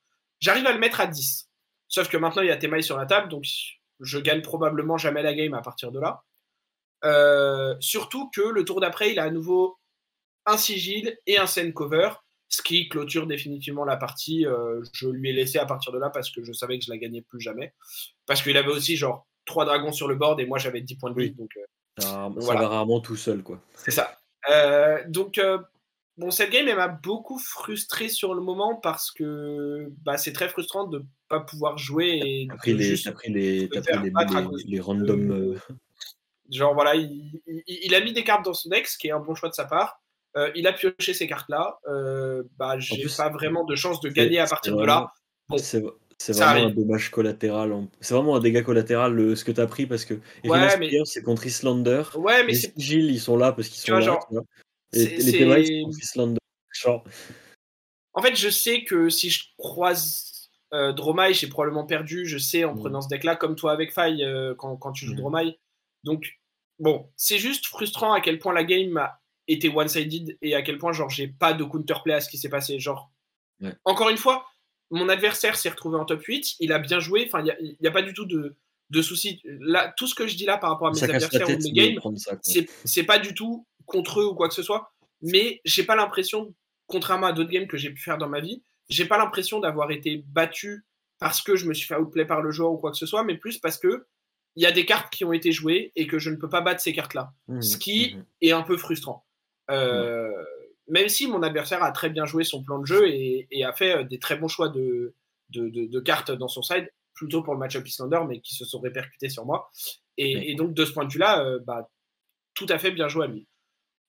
S1: J'arrive à le mettre à 10. Sauf que maintenant, il y a Temaï sur la table, donc je gagne probablement jamais la game à partir de là. Euh, surtout que le tour d'après, il a à nouveau un sigil et un scène cover, ce qui clôture définitivement la partie. Euh, je lui ai laissé à partir de là parce que je savais que je la gagnais plus jamais. Parce qu'il avait aussi genre trois dragons sur le board et moi j'avais 10 points de vie. Donc,
S2: euh, ça, va rarement tout seul, quoi.
S1: C'est ça. donc, bon, cette game, elle m'a beaucoup frustré sur le moment parce que bah, c'est très frustrant de ne pas pouvoir jouer. Et
S2: t'as pris, les, pris, les, les, les, random.
S1: Genre voilà, il, a mis des cartes dans son deck, ce qui est un bon choix de sa part. Euh, il a pioché ces cartes-là. Euh, bah, j'ai pas vraiment de chance de gagner à partir de là.
S2: c'est vraiment un dommage collatéral. C'est vraiment un dégât collatéral ce que tu as pris parce que
S1: ouais, mais...
S2: c'est contre Islander.
S1: Ouais, mais
S2: les Gilles, ils sont là parce qu'ils sont là. Et les.
S1: En fait, je sais que si je croise euh, j'ai probablement perdu. Je sais en mm. prenant ce deck-là, comme toi avec Faille, euh, quand, quand, tu joues mmh. Donc, bon, c'est juste frustrant à quel point la game a été one-sided et à quel point, genre, j'ai pas de counterplay à ce qui s'est passé. Genre, encore une fois, mon adversaire s'est retrouvé en top 8, il a bien joué, enfin, il n'y a, pas du tout de, de soucis. Là, tout ce que je dis là par rapport à mes adversaires ou mes games, c'est pas du tout contre eux ou quoi que ce soit, mais j'ai pas l'impression, contrairement à d'autres games que j'ai pu faire dans ma vie, j'ai pas l'impression d'avoir été battu parce que je me suis fait outplay par le joueur ou quoi que ce soit, mais plus parce que il y a des cartes qui ont été jouées et que je ne peux pas battre ces cartes-là. Mmh, ce qui mmh. est un peu frustrant. Euh, même si mon adversaire a très bien joué son plan de jeu et, a fait euh, des très bons choix de, de, cartes dans son side, plutôt pour le match-up Islander, mais qui se sont répercutés sur moi. Et, donc, de ce point de vue-là, euh, bah, tout à fait bien joué à lui.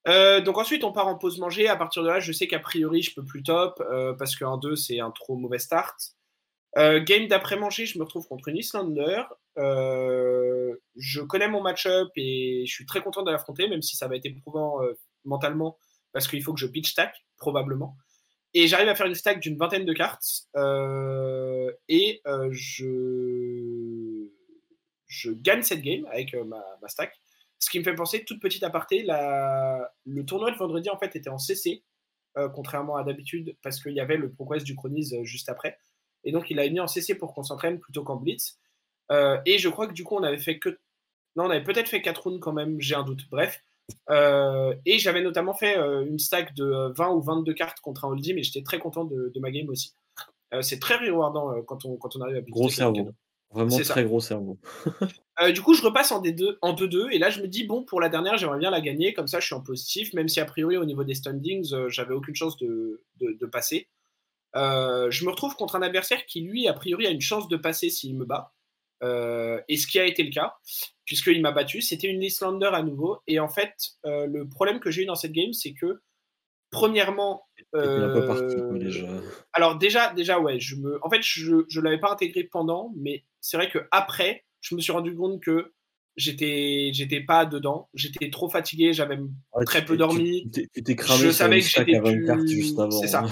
S1: Donc ensuite, on part en pause manger. À partir de là, je sais qu'a priori, je peux plus top parce qu'un 2, c'est un trop mauvais start. game d'après-manger, je me retrouve contre une Islander. Euh, je connais mon match-up et je suis très content de l'affronter, même si ça va être éprouvant euh, mentalement, parce qu'il faut que je pitch stack, probablement. Et j'arrive à faire une stack d'une vingtaine de cartes. Euh, et je gagne cette game avec ma, stack. Ce qui me fait penser, toute petite aparté, la... le tournoi de vendredi en fait était en CC, contrairement à d'habitude, parce qu'il y avait le ProQuest du Chronise juste après. Et donc il a mis en CC pour qu'on s'entraîne plutôt qu'en Blitz. Euh, et je crois que du coup, on avait fait que. Non, on avait peut-être fait 4 rounds quand même, j'ai un doute. Bref. Euh, et j'avais notamment fait euh, une stack de 20 ou 22 cartes contre un hold'em mais j'étais très content de, ma game aussi. c'est très rewardant quand, on, quand on arrive à
S2: Gros cerveau. Vraiment très gros cerveau.
S1: du coup, je repasse en 2-2, en et là, je me dis, bon, pour la dernière, j'aimerais bien la gagner, comme ça, je suis en positif, même si a priori, au niveau des standings, j'avais aucune chance de, de passer. je me retrouve contre un adversaire qui, lui, a priori, a une chance de passer s'il me bat. Euh, et ce qui a été le cas, puisqu'il m'a battu, c'était une Islander à nouveau. Et en fait, euh, le problème que j'ai eu dans cette game, c'est que, premièrement.
S2: Euh,
S1: alors, déjà, déjà, ouais, je me... en fait, je ne l'avais pas intégré pendant, mais c'est vrai que après, je me suis rendu compte que j'étais j'étais pas dedans. J'étais trop fatigué j'avais très peu dormi.
S2: je savais que j'étais plus... c'est
S1: ça.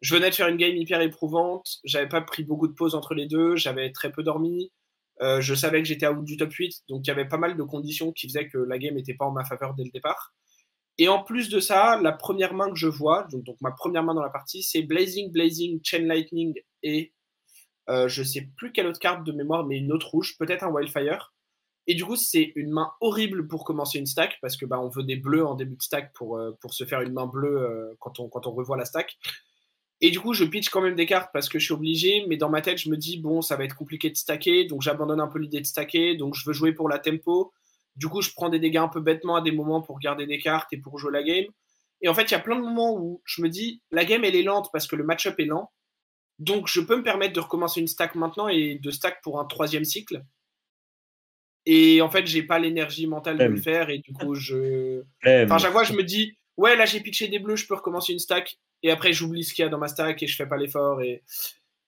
S1: je venais de faire une game hyper éprouvante. J'avais pas pris beaucoup de pauses entre les deux. J'avais très peu dormi. Euh, je savais que j'étais à bout du top 8, donc il y avait pas mal de conditions qui faisaient que la game n'était pas en ma faveur dès le départ. Et en plus de ça, la première main que je vois, donc, ma première main dans la partie, c'est Blazing, Blazing, Chain Lightning et euh, je sais plus quelle autre carte de mémoire, mais une autre rouge, peut-être un Wildfire. Et du coup, c'est une main horrible pour commencer une stack parce que bah, on veut des bleus en début de stack pour, euh, pour se faire une main bleue euh, quand, on, quand on revoit la stack. Et du coup, je pitch quand même des cartes parce que je suis obligé, mais dans ma tête, je me dis, bon, ça va être compliqué de stacker, donc j'abandonne un peu l'idée de stacker, donc je veux jouer pour la tempo. Du coup, je prends des dégâts un peu bêtement à des moments pour garder des cartes et pour jouer la game. Et en fait, il y a plein de moments où je me dis, la game, elle est lente parce que le match-up est lent. Donc, je peux me permettre de recommencer une stack maintenant et de stack pour un troisième cycle. Et en fait, j'ai pas l'énergie mentale de le faire et du coup, je. Enfin, chaque fois, je me dis, ouais, là, j'ai pitché des bleus, je peux recommencer une stack et après j'oublie ce qu'il y a dans ma stack et je fais pas l'effort et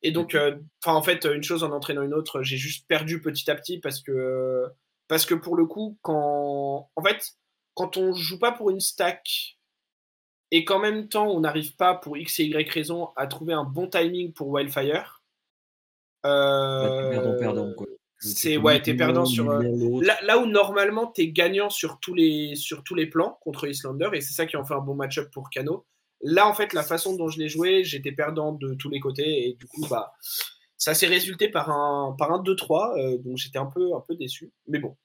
S1: et donc euh, en fait une chose en entraînant une autre j'ai juste perdu petit à petit parce que parce que pour le coup quand en fait quand on joue pas pour une stack et qu'en même temps on n'arrive pas pour x et y raison à trouver un bon timing pour Wildfire
S2: euh, perdant, perdant,
S1: c'est ouais t'es perdant sur euh, là, là, où normalement t'es gagnant sur tous les sur tous les plans contre Islander et c'est ça qui en fait un bon match-up pour Kano Là, en fait, la façon dont je l'ai joué, j'étais perdant de tous les côtés et du coup, bah, Ça s'est résulté par un, par un 2-3, donc j'étais un peu, un peu déçu. Mais bon.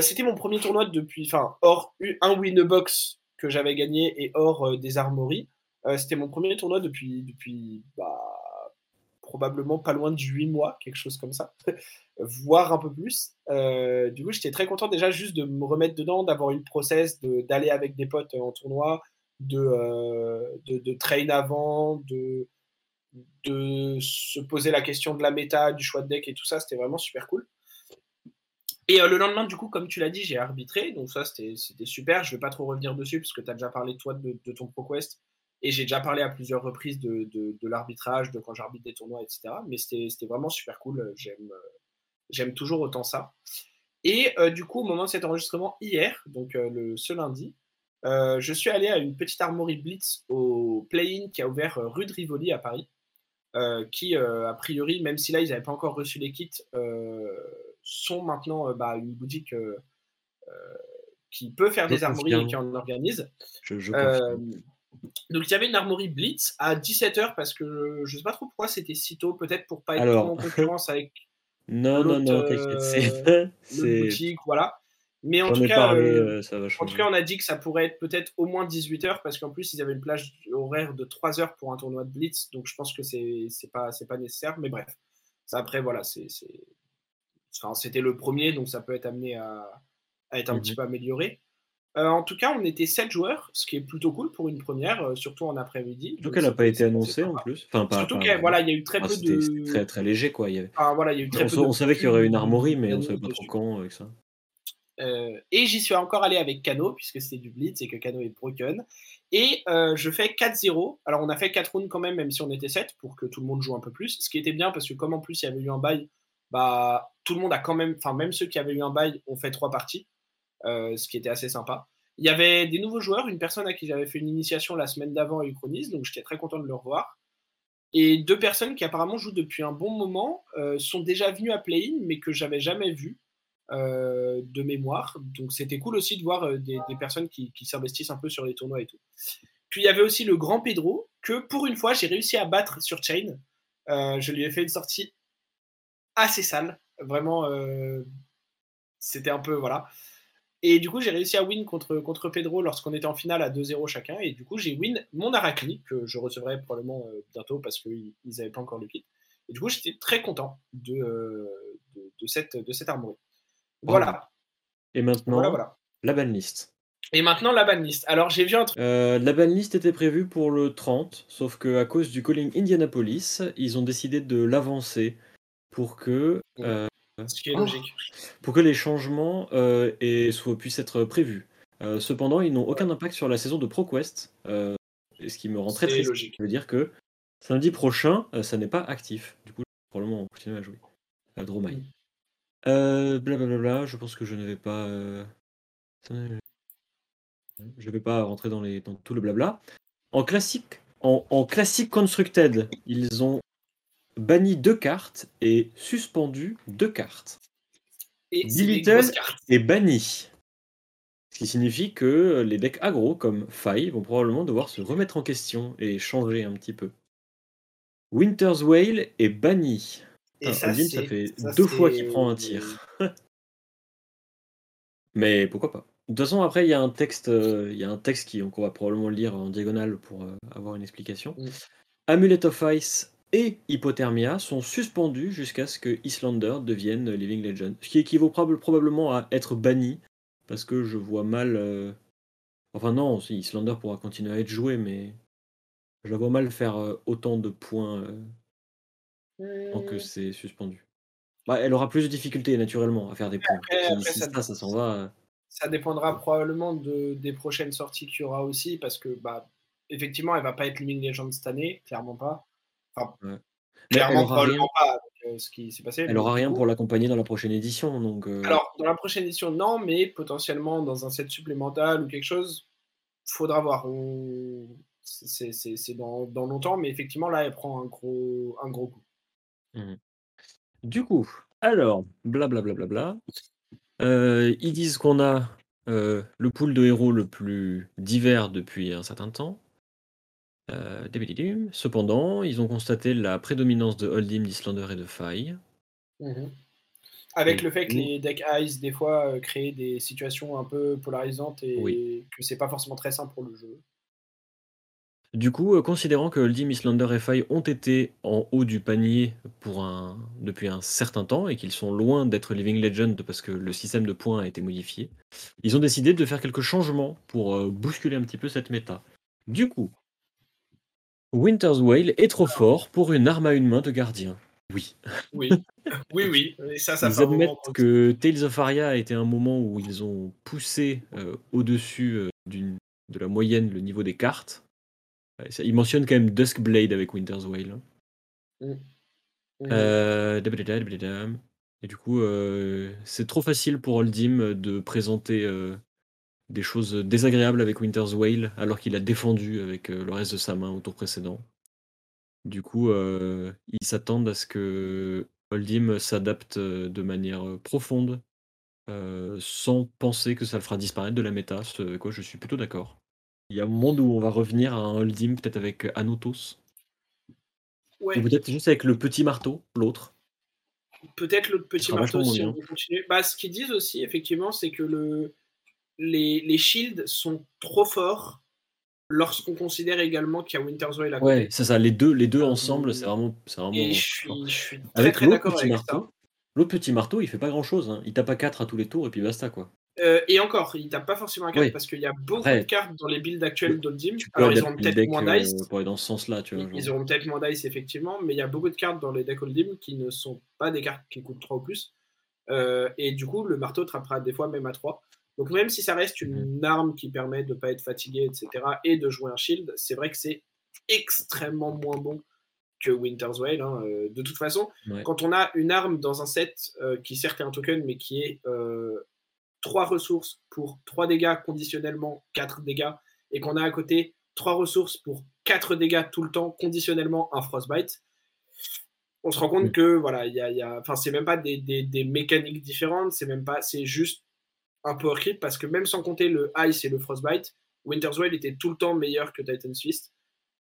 S1: C'était mon premier tournoi depuis, enfin, hors un win box que j'avais gagné et hors des armories. C'était mon premier tournoi depuis, depuis bah, probablement pas loin de 8 mois, quelque chose comme ça, voire un peu plus. Euh, du coup, j'étais très content déjà juste de me remettre dedans, d'avoir eu le process, d'aller avec des potes en tournoi, de, euh, de, de, train avant, de, de se poser la question de la méta, du choix de deck et tout ça, c'était vraiment super cool. Et euh, le lendemain, du coup, comme tu l'as dit, j'ai arbitré, donc ça c'était super. Je vais pas trop revenir dessus parce que tu as déjà parlé toi de, de ton ProQuest. Et j'ai déjà parlé à plusieurs reprises de, l'arbitrage, de quand j'arbitre des tournois, etc. Mais c'était vraiment super cool. J'aime toujours autant ça. Et euh, du coup, au moment de cet enregistrement, hier, donc euh, ce lundi, euh, je suis allé à une petite armory Blitz au Play-In qui a ouvert rue de Rivoli à Paris. qui, a priori, même si là, ils n'avaient pas encore reçu les kits, sont maintenant bah, une boutique qui peut faire des armories et qui en organise. Je, je donc il y avait une armory Blitz à 17h parce que je ne sais pas trop pourquoi c'était si tôt, peut-être pour pas être en concurrence avec
S2: non non non,
S1: euh, c'est boutique, voilà. Mais en tout, cas, euh, euh, en tout cas, on a dit que ça pourrait être peut-être au moins 18h parce qu'en plus ils avaient une plage horaire de 3 h pour un tournoi de Blitz, donc je pense que c'est pas pas nécessaire. Mais bref, ça après voilà, c'est enfin, c'était le premier, donc ça peut être amené à, à être un petit mmh peu amélioré. Euh, en tout cas, on était 7 joueurs, ce qui est plutôt cool pour une première, euh, surtout en après-midi.
S2: Surtout qu'elle n'a pas été annoncée en plus.
S1: Enfin, pas, surtout qu'il voilà, il y a eu très peu de.
S2: Très, très léger quoi. Il y avait...
S1: voilà, il y a eu très
S2: on,
S1: peu
S2: on savait qu'il y aurait une armorie, mais on ne savait pas trop quand avec ça.
S1: Euh, et j'y suis encore allé avec Kano, puisque c'était du Blitz et que Kano est broken. Et je fais 4-0. Alors, on a fait 4 rounds quand même, même si on était 7, pour que tout le monde joue un peu plus. Ce qui était bien, parce que comme en plus il y avait eu un bail, bah, tout le monde a quand même. Enfin, même ceux qui avaient eu un bail ont fait 3 parties, ce qui était assez sympa. Il y avait des nouveaux joueurs, une personne à qui j'avais fait une initiation la semaine d'avant à Uchronis, donc j'étais très content de le revoir. Et deux personnes qui apparemment jouent depuis un bon moment euh, sont déjà venues à Play-In, mais que j'avais jamais vues euh, de mémoire. Donc c'était cool aussi de voir euh, des, personnes qui, s'investissent un peu sur les tournois et tout. Puis il y avait aussi le grand Pedro, que pour une fois j'ai réussi à battre sur Chain. je lui ai fait une sortie assez sale. Vraiment, c'était un peu. Voilà. Et du coup, j'ai réussi à win contre, contre Pedro lorsqu'on était en finale à 2-0 chacun. Et du coup, j'ai win mon Arachni, que je recevrai probablement euh, bientôt parce qu'ils n'avaient pas encore le kit. Et du coup, j'étais très content de, euh, de, cette, de cette armoire. Voilà.
S2: Et maintenant, voilà, la banlist.
S1: Et maintenant, la banlist. Alors, j'ai vu un truc.
S2: Euh, la banlist était prévue pour le 30, sauf qu'à cause du calling Indianapolis, ils ont décidé de l'avancer pour que.
S1: Ce qui est logique.
S2: Pour que les changements euh, puissent être prévus. Euh, cependant, ils n'ont aucun impact sur la saison de ProQuest, euh, ce qui me rend très triste.
S1: Logique.
S2: Ça veut dire que samedi prochain, ça n'est pas actif. Du coup, probablement, on continue à jouer à Dromai. Blablabla, je pense que je ne vais pas. Je vais pas rentrer dans, les, dans tout le blabla. En classique, en, en classique constructed, ils ont banni deux cartes et suspendu deux cartes.
S1: Et
S2: est banni. Ce qui signifie que les decks aggro comme Faille vont probablement devoir se remettre en question et changer un petit peu. Winter's Whale est banni.
S1: Et ça,
S2: ça, fait deux fois qu'il prend un tir. Mais pourquoi pas. De toute façon, après, il y a un texte, euh, il y a un texte qu'on va probablement lire en diagonale pour euh, avoir une explication. Mm. Amulet of Ice et Hypothermia sont suspendus jusqu'à ce que Islander devienne Living Legend. Ce qui équivaut probablement à être banni, parce que je vois mal. Euh, enfin, non, si Islander pourra continuer à être joué, mais je la vois mal faire euh, autant de points euh, tant que c'est suspendu. Bah, elle aura plus de difficultés naturellement à faire des points. si, ça, ça, s'en va.
S1: Ça dépendra probablement de, des prochaines sorties qu'il y aura aussi, parce que bah, effectivement, elle va pas être Living Legend cette année, clairement pas.
S2: Clairement, probablement pas avec, ce qui s'est passé. Elle aura rien pour l'accompagner dans la prochaine édition. Donc,
S1: Alors, dans la prochaine édition, non, mais potentiellement dans un set supplémentaire ou quelque chose, faudra voir. C'est dans, dans, longtemps, mais effectivement, là, elle prend un gros, un gros coup.
S2: Mmh du coup, alors, blablabla. Bla, bla, bla, ils disent qu'on a le pool de héros le plus divers depuis un certain temps. Euh, Cependant, ils ont constaté la prédominance de Holdim, d'Islander et de Faille.
S1: Mhm. Avec le fait que les deck Ice, des fois, euh, créent des situations un peu polarisantes et que c'est pas forcément très simple pour le jeu.
S2: Du coup, euh, considérant que Holdim, Islander et Faille ont été en haut du panier pour un, depuis un certain temps et qu'ils sont loin d'être Living Legend parce que le système de points a été modifié, ils ont décidé de faire quelques changements pour euh, bousculer un petit peu cette méta. Du coup, Winter's Whale est trop fort pour une arme à une main de gardien.
S1: Oui. Oui, oui, oui. Et ça, ça
S2: ils admettent que Tales of Aria a été un moment où ils ont poussé euh, au-dessus euh, de la moyenne le niveau des cartes. Ils mentionnent quand même Duskblade avec Winter's Whale. Mm. Mm. Euh, et du coup, c'est trop facile pour Oldim de présenter des choses désagréables avec Winter's Whale alors qu'il a défendu avec le reste de sa main au tour précédent. Du coup, ils s'attendent à ce que Holdim s'adapte de manière profonde, sans penser que ça le fera disparaître de la méta, ce quoi je suis plutôt d'accord. Il y a un monde où on va revenir à un Holdim peut-être avec Anotos. Ou peut-être juste avec le petit marteau, l'autre.
S1: Peut-être le petit marteau si on. Bah, ce qu'ils disent aussi, effectivement, c'est que le... les, les shields sont trop forts lorsqu'on considère également qu'il y a Winter's Whale à
S2: côté. Ouais, c'est ça, les deux, les deux ensemble, c'est vraiment, c'est vraiment.
S1: Et je suis, je suis très, très d'accord avec
S2: marteau, L'autre petit marteau, il fait pas grand chose. Hein. Il tape à 4 à tous les tours et puis basta quoi.
S1: Euh, et encore, il tape pas forcément à 4 parce qu'il y a beaucoup de cartes dans les builds actuelles d'Oldim. Alors ils ont peut-être moins euh,
S2: dice. pour aller dans ce sens-là, tu vois.
S1: Ils, auront peut-être moins dice effectivement, mais il y a beaucoup de cartes dans les decks Oldim qui ne sont pas des cartes qui coûtent 3 ou plus. Euh, et du coup, le marteau trappera des fois même à 3. Donc même si ça reste une mhm. arme qui permet de ne pas être fatigué, etc., et de jouer un shield, c'est vrai que c'est extrêmement moins bon que Winter's Whale. Hein. Euh, de toute façon, quand on a une arme dans un set euh, qui certes est un token, mais qui est euh, 3 ressources pour 3 dégâts conditionnellement, 4 dégâts, et qu'on a à côté 3 ressources pour 4 dégâts tout le temps, conditionnellement un Frostbite, on se rend compte mm. que voilà, il y a, y a... Enfin, c'est même pas des, des, des mécaniques différentes, c'est même pas, c'est juste un power creep parce que même sans compter le Ice et le Frostbite, Winter's Whale était tout le temps meilleur que Titan's Fist.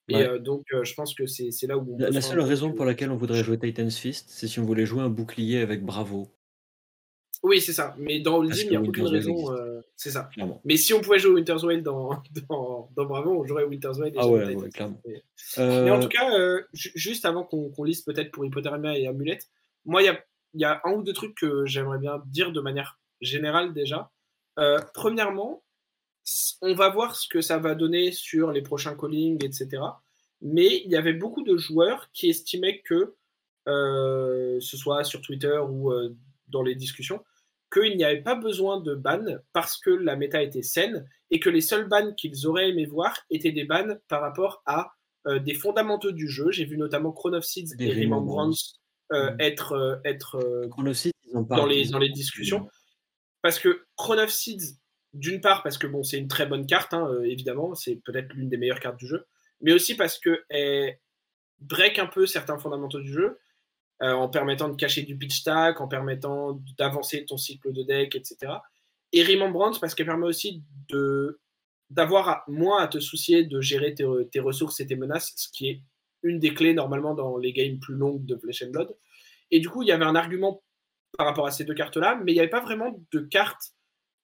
S1: Et euh, donc, euh, je pense que c'est là où.
S2: la, seule raison pour laquelle on voudrait jouer Titan's Fist, c'est si on voulait jouer un bouclier avec Bravo.
S1: Oui, c'est ça. Mais dans Ultim, il n'y a aucune raison. Euh, c'est ça. Mais si on pouvait jouer Winter's Whale dans, dans, Bravo, on jouerait Winter's Whale.
S2: Ah ouais, ouais, clairement.
S1: Mais, en tout cas, juste avant qu'on lise peut-être pour Hypothermia et Amulette, moi, il y a, y a un ou deux trucs que j'aimerais bien dire de manière général déjà. Euh, premièrement, on va voir ce que ça va donner sur les prochains callings, etc. Mais il y avait beaucoup de joueurs qui estimaient que, euh, ce soit sur Twitter ou euh, dans les discussions, qu'il n'y avait pas besoin de ban parce que la méta était saine et que les seuls bans qu'ils auraient aimé voir étaient des bans par rapport à des fondamentaux du jeu. J'ai vu notamment Chrono Seeds et Remembrance mm. être, être dans, les, dans les discussions. Parce que Chrono of Seeds, d'une part, parce que bon, c'est une très bonne carte, hein, euh, évidemment, c'est peut-être l'une des meilleures cartes du jeu, mais aussi parce qu'elle break un peu certains fondamentaux du jeu, euh, en permettant de cacher du pitch stack, en permettant d'avancer ton cycle de deck, etc. Et Remembrance, parce qu'elle permet aussi de d'avoir moins à te soucier de gérer tes, tes, ressources et tes menaces, ce qui est une des clés normalement dans les games plus longues de Flesh and Blood. Et du coup, il y avait un argument par rapport à ces deux cartes-là, mais il n'y avait pas vraiment de cartes,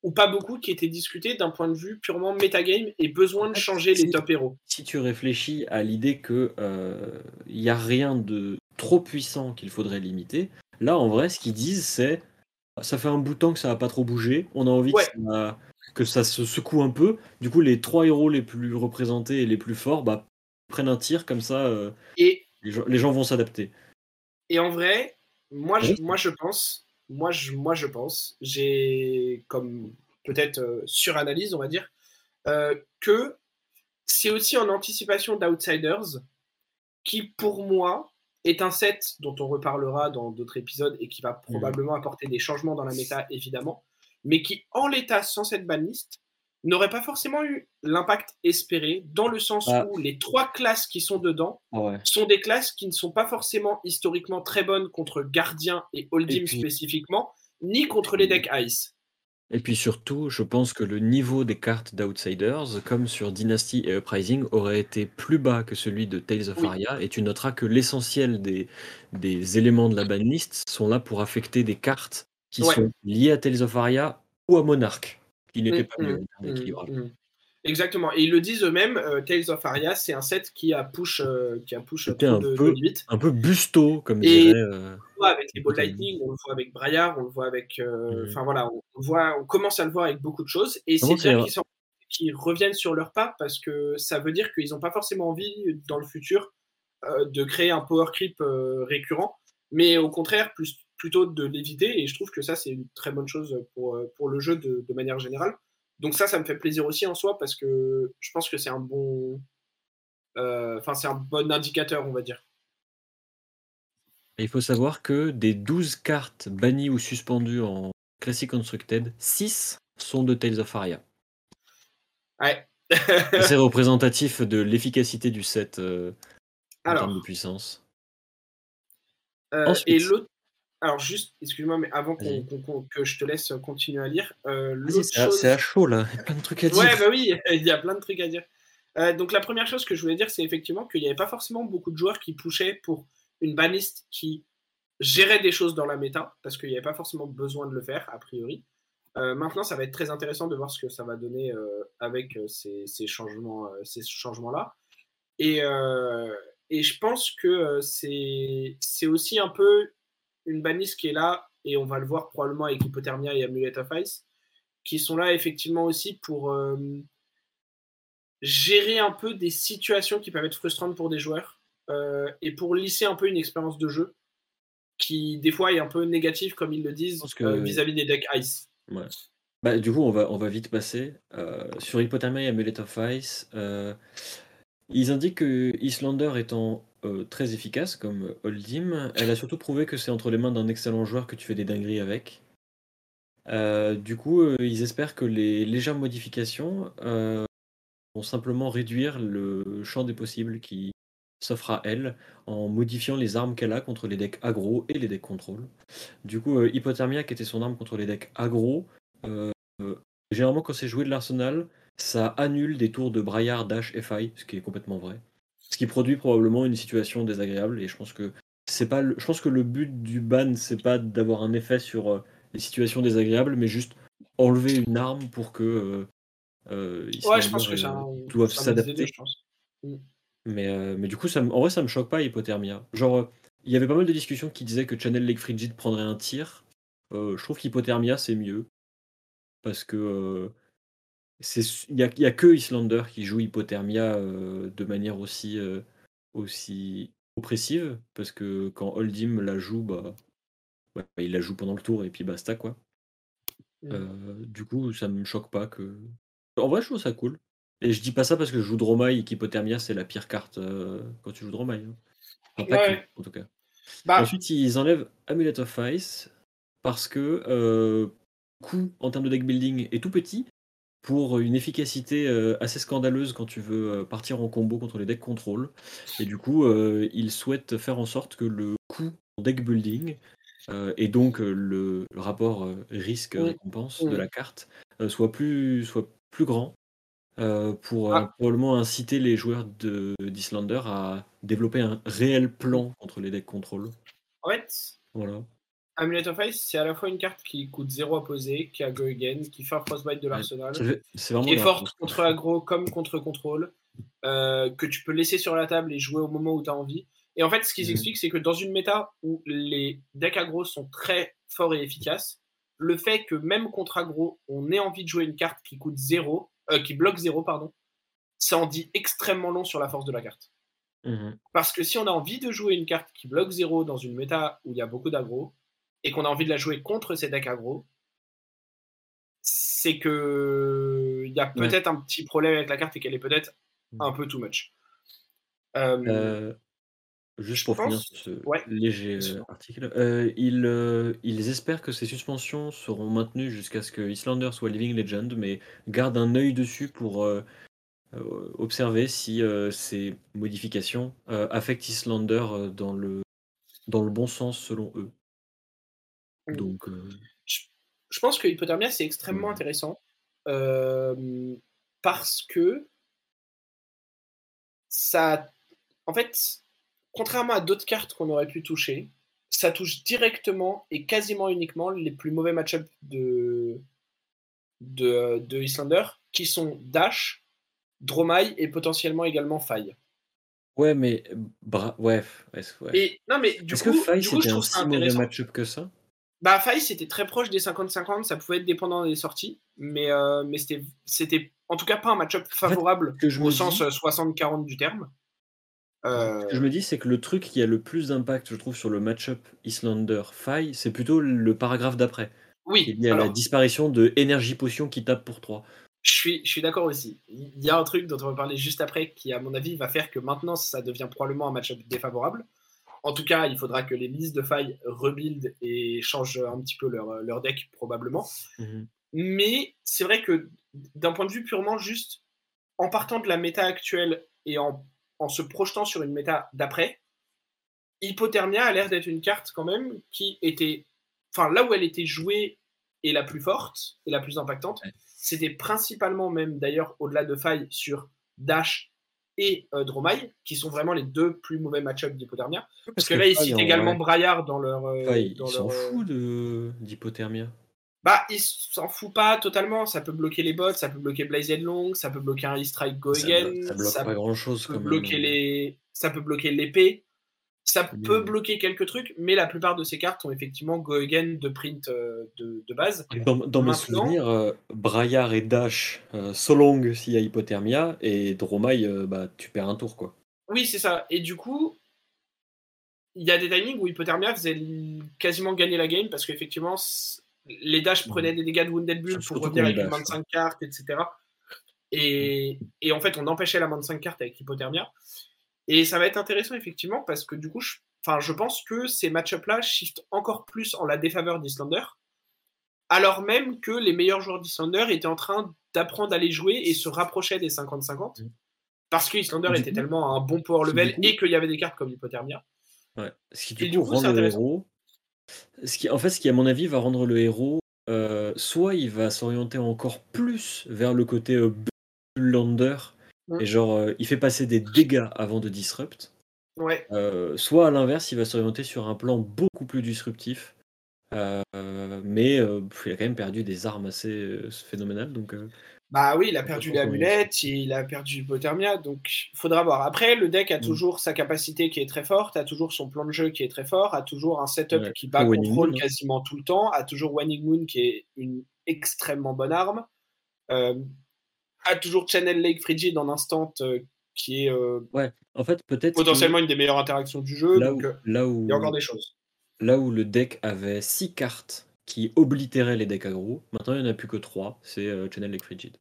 S1: ou pas beaucoup, qui étaient discutées d'un point de vue purement metagame et besoin de changer les top héros.
S2: Si tu réfléchis à l'idée qu'il n'y euh, a rien de trop puissant qu'il faudrait limiter, là en vrai, ce qu'ils disent, c'est ça fait un bout de temps que ça n'a pas trop bougé, on a envie que, ça, se secoue un peu. Du coup, les trois héros les plus représentés et les plus forts bah, prennent un tir comme ça, euh, et les gens vont s'adapter.
S1: Et en vrai, moi, je, moi, je pense, moi, je, moi, je pense, j'ai comme peut-être euh, suranalyse, on va dire, euh, que c'est aussi en anticipation d'Outsiders qui, pour moi, est un set dont on reparlera dans d'autres épisodes et qui va mmh. probablement apporter des changements dans la méta, évidemment, mais qui, en l'état, sans cette banlist, n'aurait pas forcément eu l'impact espéré, dans le sens ah. où les trois classes qui sont dedans ah sont des classes qui ne sont pas forcément historiquement très bonnes contre Gardien et Holdim spécifiquement, ni contre les decks Ice.
S2: Et puis surtout, je pense que le niveau des cartes d'Outsiders, comme sur Dynasty et Uprising, aurait été plus bas que celui de Tales of
S1: Oui.
S2: Aria, et tu noteras que l'essentiel des, des éléments de la banlist sont là pour affecter des cartes qui
S1: Ouais.
S2: sont liées à Tales of Aria ou à Monarch, qui n'était pas mieux
S1: mmh,
S2: en termes d'équilibrage.
S1: mmh, mmh. Exactement. Et ils le disent eux-mêmes, euh, Tales of Aria, c'est un set qui a push, euh, qui a push
S2: un peu,
S1: de
S2: un peu busto, comme
S1: Et
S2: dirait. euh,
S1: on le voit avec les Ball. Lightning, on le voit avec Braillard, on le voit avec. euh. Enfin voilà, on, on voit, on commence à le voir avec beaucoup de choses. Et
S2: Comment
S1: c'est bien qu'ils reviennent sur leur pas parce que ça veut dire qu'ils n'ont pas forcément envie, dans le futur, euh, de créer un power creep euh, récurrent, mais au contraire, plus, plutôt de l'éviter. Et je trouve que ça, c'est une très bonne chose pour, euh, pour le jeu de, de manière générale. Donc ça, ça me fait plaisir aussi en soi parce que je pense que c'est un bon. euh, Enfin, c'est un bon indicateur, on va dire.
S2: Il faut savoir que des 12 cartes bannies ou suspendues en Classic Constructed, 6 sont de Tales of Aria.
S1: Ouais.
S2: C'est représentatif de l'efficacité du set euh, en
S1: Alors.
S2: termes de puissance.
S1: Euh, et l'autre, alors juste, excuse-moi, mais avant qu'on,
S2: Vas-y.
S1: qu'on- qu'on- que je te laisse continuer à lire, euh, l'autre
S2: c'est à,
S1: chose.
S2: c'est à chaud là, il y a plein de trucs à dire.
S1: Ouais, bah oui, il y a plein de trucs à dire. Euh, donc la première chose que je voulais dire, c'est effectivement qu'il n'y avait pas forcément beaucoup de joueurs qui pushaient pour une banlist qui gérait des choses dans la méta, parce qu'il n'y avait pas forcément besoin de le faire, a priori. Euh, maintenant, ça va être très intéressant de voir ce que ça va donner euh, avec euh, ces, ces changements, euh, ces changements-là. Et, euh, et je pense que euh, c'est c'est aussi un peu une banlist qui est là, et on va le voir probablement avec Hypothermia et Amulet of Ice, qui sont là effectivement aussi pour euh, gérer un peu des situations qui peuvent être frustrantes pour des joueurs euh, et pour lisser un peu une expérience de jeu qui des fois est un peu négative comme ils le disent
S2: que-
S1: euh, vis-à-vis des decks Ice.
S2: Ouais. Bah, du coup, on va, on va vite passer. Euh, sur Hypothermia et Amulet of Ice, euh, ils indiquent que Islander étant euh, très efficace, comme Holdim, elle a surtout prouvé que c'est entre les mains d'un excellent joueur que tu fais des dingueries avec. Euh, du coup, euh, ils espèrent que les légères modifications vont simplement réduire le champ des possibles qui s'offre à elle en modifiant les armes qu'elle a contre les decks aggro et les decks contrôle. Du coup, Hypothermia, qui était son arme contre les decks aggro, généralement quand c'est joué de l'arsenal, ça annule des tours de Braillard, Dash, FI, ce qui est complètement vrai. Ce qui produit probablement une situation désagréable, et je pense que c'est pas le, je pense que le but du ban, c'est pas d'avoir un effet sur euh, les situations désagréables, mais juste enlever une arme pour que euh, euh,
S1: Ouais, je pense que un,
S2: doivent s'adapter.
S1: pense.
S2: Mais, euh, mais du coup, ça, en vrai, ça me choque pas, Hypothermia. Genre, il y avait pas mal de discussions qui disaient que Channel Lake Frigid prendrait un tir. Euh, je trouve qu'Hypothermia, c'est mieux. Parce que c'est il y a, y a que Islander qui joue Hypothermia euh, de manière aussi, euh, aussi oppressive. Parce que quand Holdim la joue, bah, ouais, il la joue pendant le tour et puis basta, quoi.
S1: Mm.
S2: Euh, du coup, ça me choque pas que. En vrai, je trouve ça cool. Et je dis pas ça parce que je joue Dromai et qu'Hypothermia, c'est la pire carte quand tu joues Dromai. hein. Enfin, pas
S1: Ouais.
S2: que, en tout cas.
S1: Bah,
S2: Ensuite, ils enlèvent Amulet of Ice parce que le coût en termes de deck building est tout petit pour une efficacité euh, assez scandaleuse quand tu veux euh, partir en combo contre les decks contrôle. Et du coup, euh, ils souhaitent faire en sorte que le coût en deck building euh, et donc le, le rapport risque-récompense de la carte soit, plus, soit plus grand pour
S1: Ah.
S2: probablement inciter les joueurs de- d'Islander à développer un réel plan contre les decks contrôle.
S1: en fait,
S2: Voilà.
S1: Amulet of Ice, c'est à la fois une carte qui coûte 0 à poser, qui a Go Again, qui fait un Frostbite de l'arsenal, qui est forte contre aggro comme contre contrôle, euh, que tu peux laisser sur la table et jouer au moment où tu as envie. Et en fait, ce qu'ils
S2: Mhm.
S1: expliquent, c'est que dans une méta où les decks aggro sont très forts et efficaces, le fait que même contre aggro, on ait envie de jouer une carte qui coûte 0, euh, qui bloque 0, pardon, ça en dit extrêmement long sur la force de la carte.
S2: Mhm.
S1: Parce que si on a envie de jouer une carte qui bloque 0 dans une méta où il y a beaucoup d'aggro, et qu'on a envie de la jouer contre ces decks aggro, c'est que il y a
S2: Ouais.
S1: peut-être un petit problème avec la carte et qu'elle est peut-être
S2: Mm.
S1: un peu too much. Euh,
S2: Euh, juste pour finir
S1: pense-
S2: sur ce
S1: ouais.
S2: léger euh, article, euh, ils, ils espèrent que ces suspensions seront maintenues jusqu'à ce que Islander soit Living Legend, mais gardent un œil dessus pour observer si ces modifications affectent Islander dans le, dans le bon sens selon eux.
S1: Mm.
S2: Donc, euh,
S1: je pense que Hypothermia, c'est extrêmement intéressant parce que ça. En fait, contrairement à d'autres cartes qu'on aurait pu toucher, ça touche directement et quasiment uniquement les plus mauvais match-ups de, de, de Islander, qui sont Dash, Dromai et potentiellement également Faille.
S2: Ouais, mais bra... ouais,
S1: Et, non, mais
S2: Est-ce que Faille c'était un si mauvais match-up que ça?
S1: Bah Faille c'était très proche des 50-50, ça pouvait être dépendant des sorties, mais, euh, mais c'était en tout cas pas un match-up favorable que je au sens 60-40 du terme.
S2: Ce que je me dis, c'est que le truc qui a le plus d'impact, je trouve, sur le match-up Islander-Faille, c'est plutôt le paragraphe d'après.
S1: Oui.
S2: Il y a la disparition de Énergie Potion qui tape pour 3.
S1: Je suis, je suis d'accord aussi. Il y a un truc dont on va parler juste après qui, à mon avis, va faire que maintenant, ça devient probablement un match-up défavorable. En tout cas, il faudra que les listes de failles rebuild et changent un petit peu leur, leur deck, probablement. Mhm. Mais c'est vrai que d'un point de vue purement juste, en partant de la méta actuelle et en, en se projetant sur une méta d'après, Hypothermia a l'air d'être une carte quand même qui était. Enfin, là où elle était jouée et la plus forte et la plus impactante, c'était principalement même d'ailleurs au-delà de faille sur Dash et euh, qui sont vraiment les deux plus mauvais match-ups d'Hypothermia. Parce, que, là, ils citent également Braillard dans leur.
S2: Euh, ils s'en euh, foutent d'Hypothermia.
S1: Bah, ils s'en foutent pas totalement. Ça peut bloquer les bots, ça peut bloquer Blaze Long, ça peut bloquer un E-Strike Go Again.
S2: Ça, bloque pas grand chose.
S1: Peut bloquer les... Ça peut bloquer l'épée. Ça peut bloquer quelques trucs, mais la plupart de ces cartes ont effectivement Go Again de print euh, de, base.
S2: Dans, mes souvenirs, euh, Braillard et Dash, euh, Solong s'il y a Hypothermia, et Dromai, bah, tu perds un tour. quoi.
S1: Oui, c'est ça. Et du coup, il y a des timings où Hypothermia faisait quasiment gagner la game, parce qu'effectivement, les Dash prenaient des dégâts de Wounded Bull pour revenir avec une 25 cartes, etc. Et, et, en fait, on empêchait la 25 cartes avec Hypothermia. Et ça va être intéressant, effectivement, parce que du coup, je, enfin, je pense que ces match-ups-là shiftent encore plus en la défaveur d'Islander, alors même que les meilleurs joueurs d'Islander étaient en train d'apprendre à les jouer et se rapprochaient des 50-50, mm. parce que Islander était tellement un bon power level et qu'il y avait des cartes comme Hypothermia.
S2: Ouais. Ce qui, du, coup, rend le héros. Ce qui, en fait, ce qui, à mon avis, va rendre le héros, euh, soit il va s'orienter encore plus vers le côté euh, Lander et genre, euh, il fait passer des dégâts avant de disrupt.
S1: Ouais.
S2: Euh, soit à l'inverse, il va s'orienter sur un plan beaucoup plus disruptif. Euh, mais il a quand même perdu des armes assez phénoménales. Donc,
S1: bah oui, il a perdu les amulettes, il a perdu Hypothermia, donc il faudra voir. Après, le deck a mm. toujours sa capacité qui est très forte, a toujours son plan de jeu qui est très fort, a toujours un setup qui bat contrôle hein. quasiment tout le temps, a toujours Waning Moon qui est une extrêmement bonne arme a toujours Channel Lake Frigid en instant euh, qui est euh,
S2: ouais, en fait, peut-être
S1: potentiellement une des meilleures interactions du jeu. Là, où, euh, là où, il y a encore des choses.
S2: Là où le deck avait 6 cartes qui oblitéraient les decks aggro, maintenant il n'y en a plus que 3, c'est Channel Lake Frigid.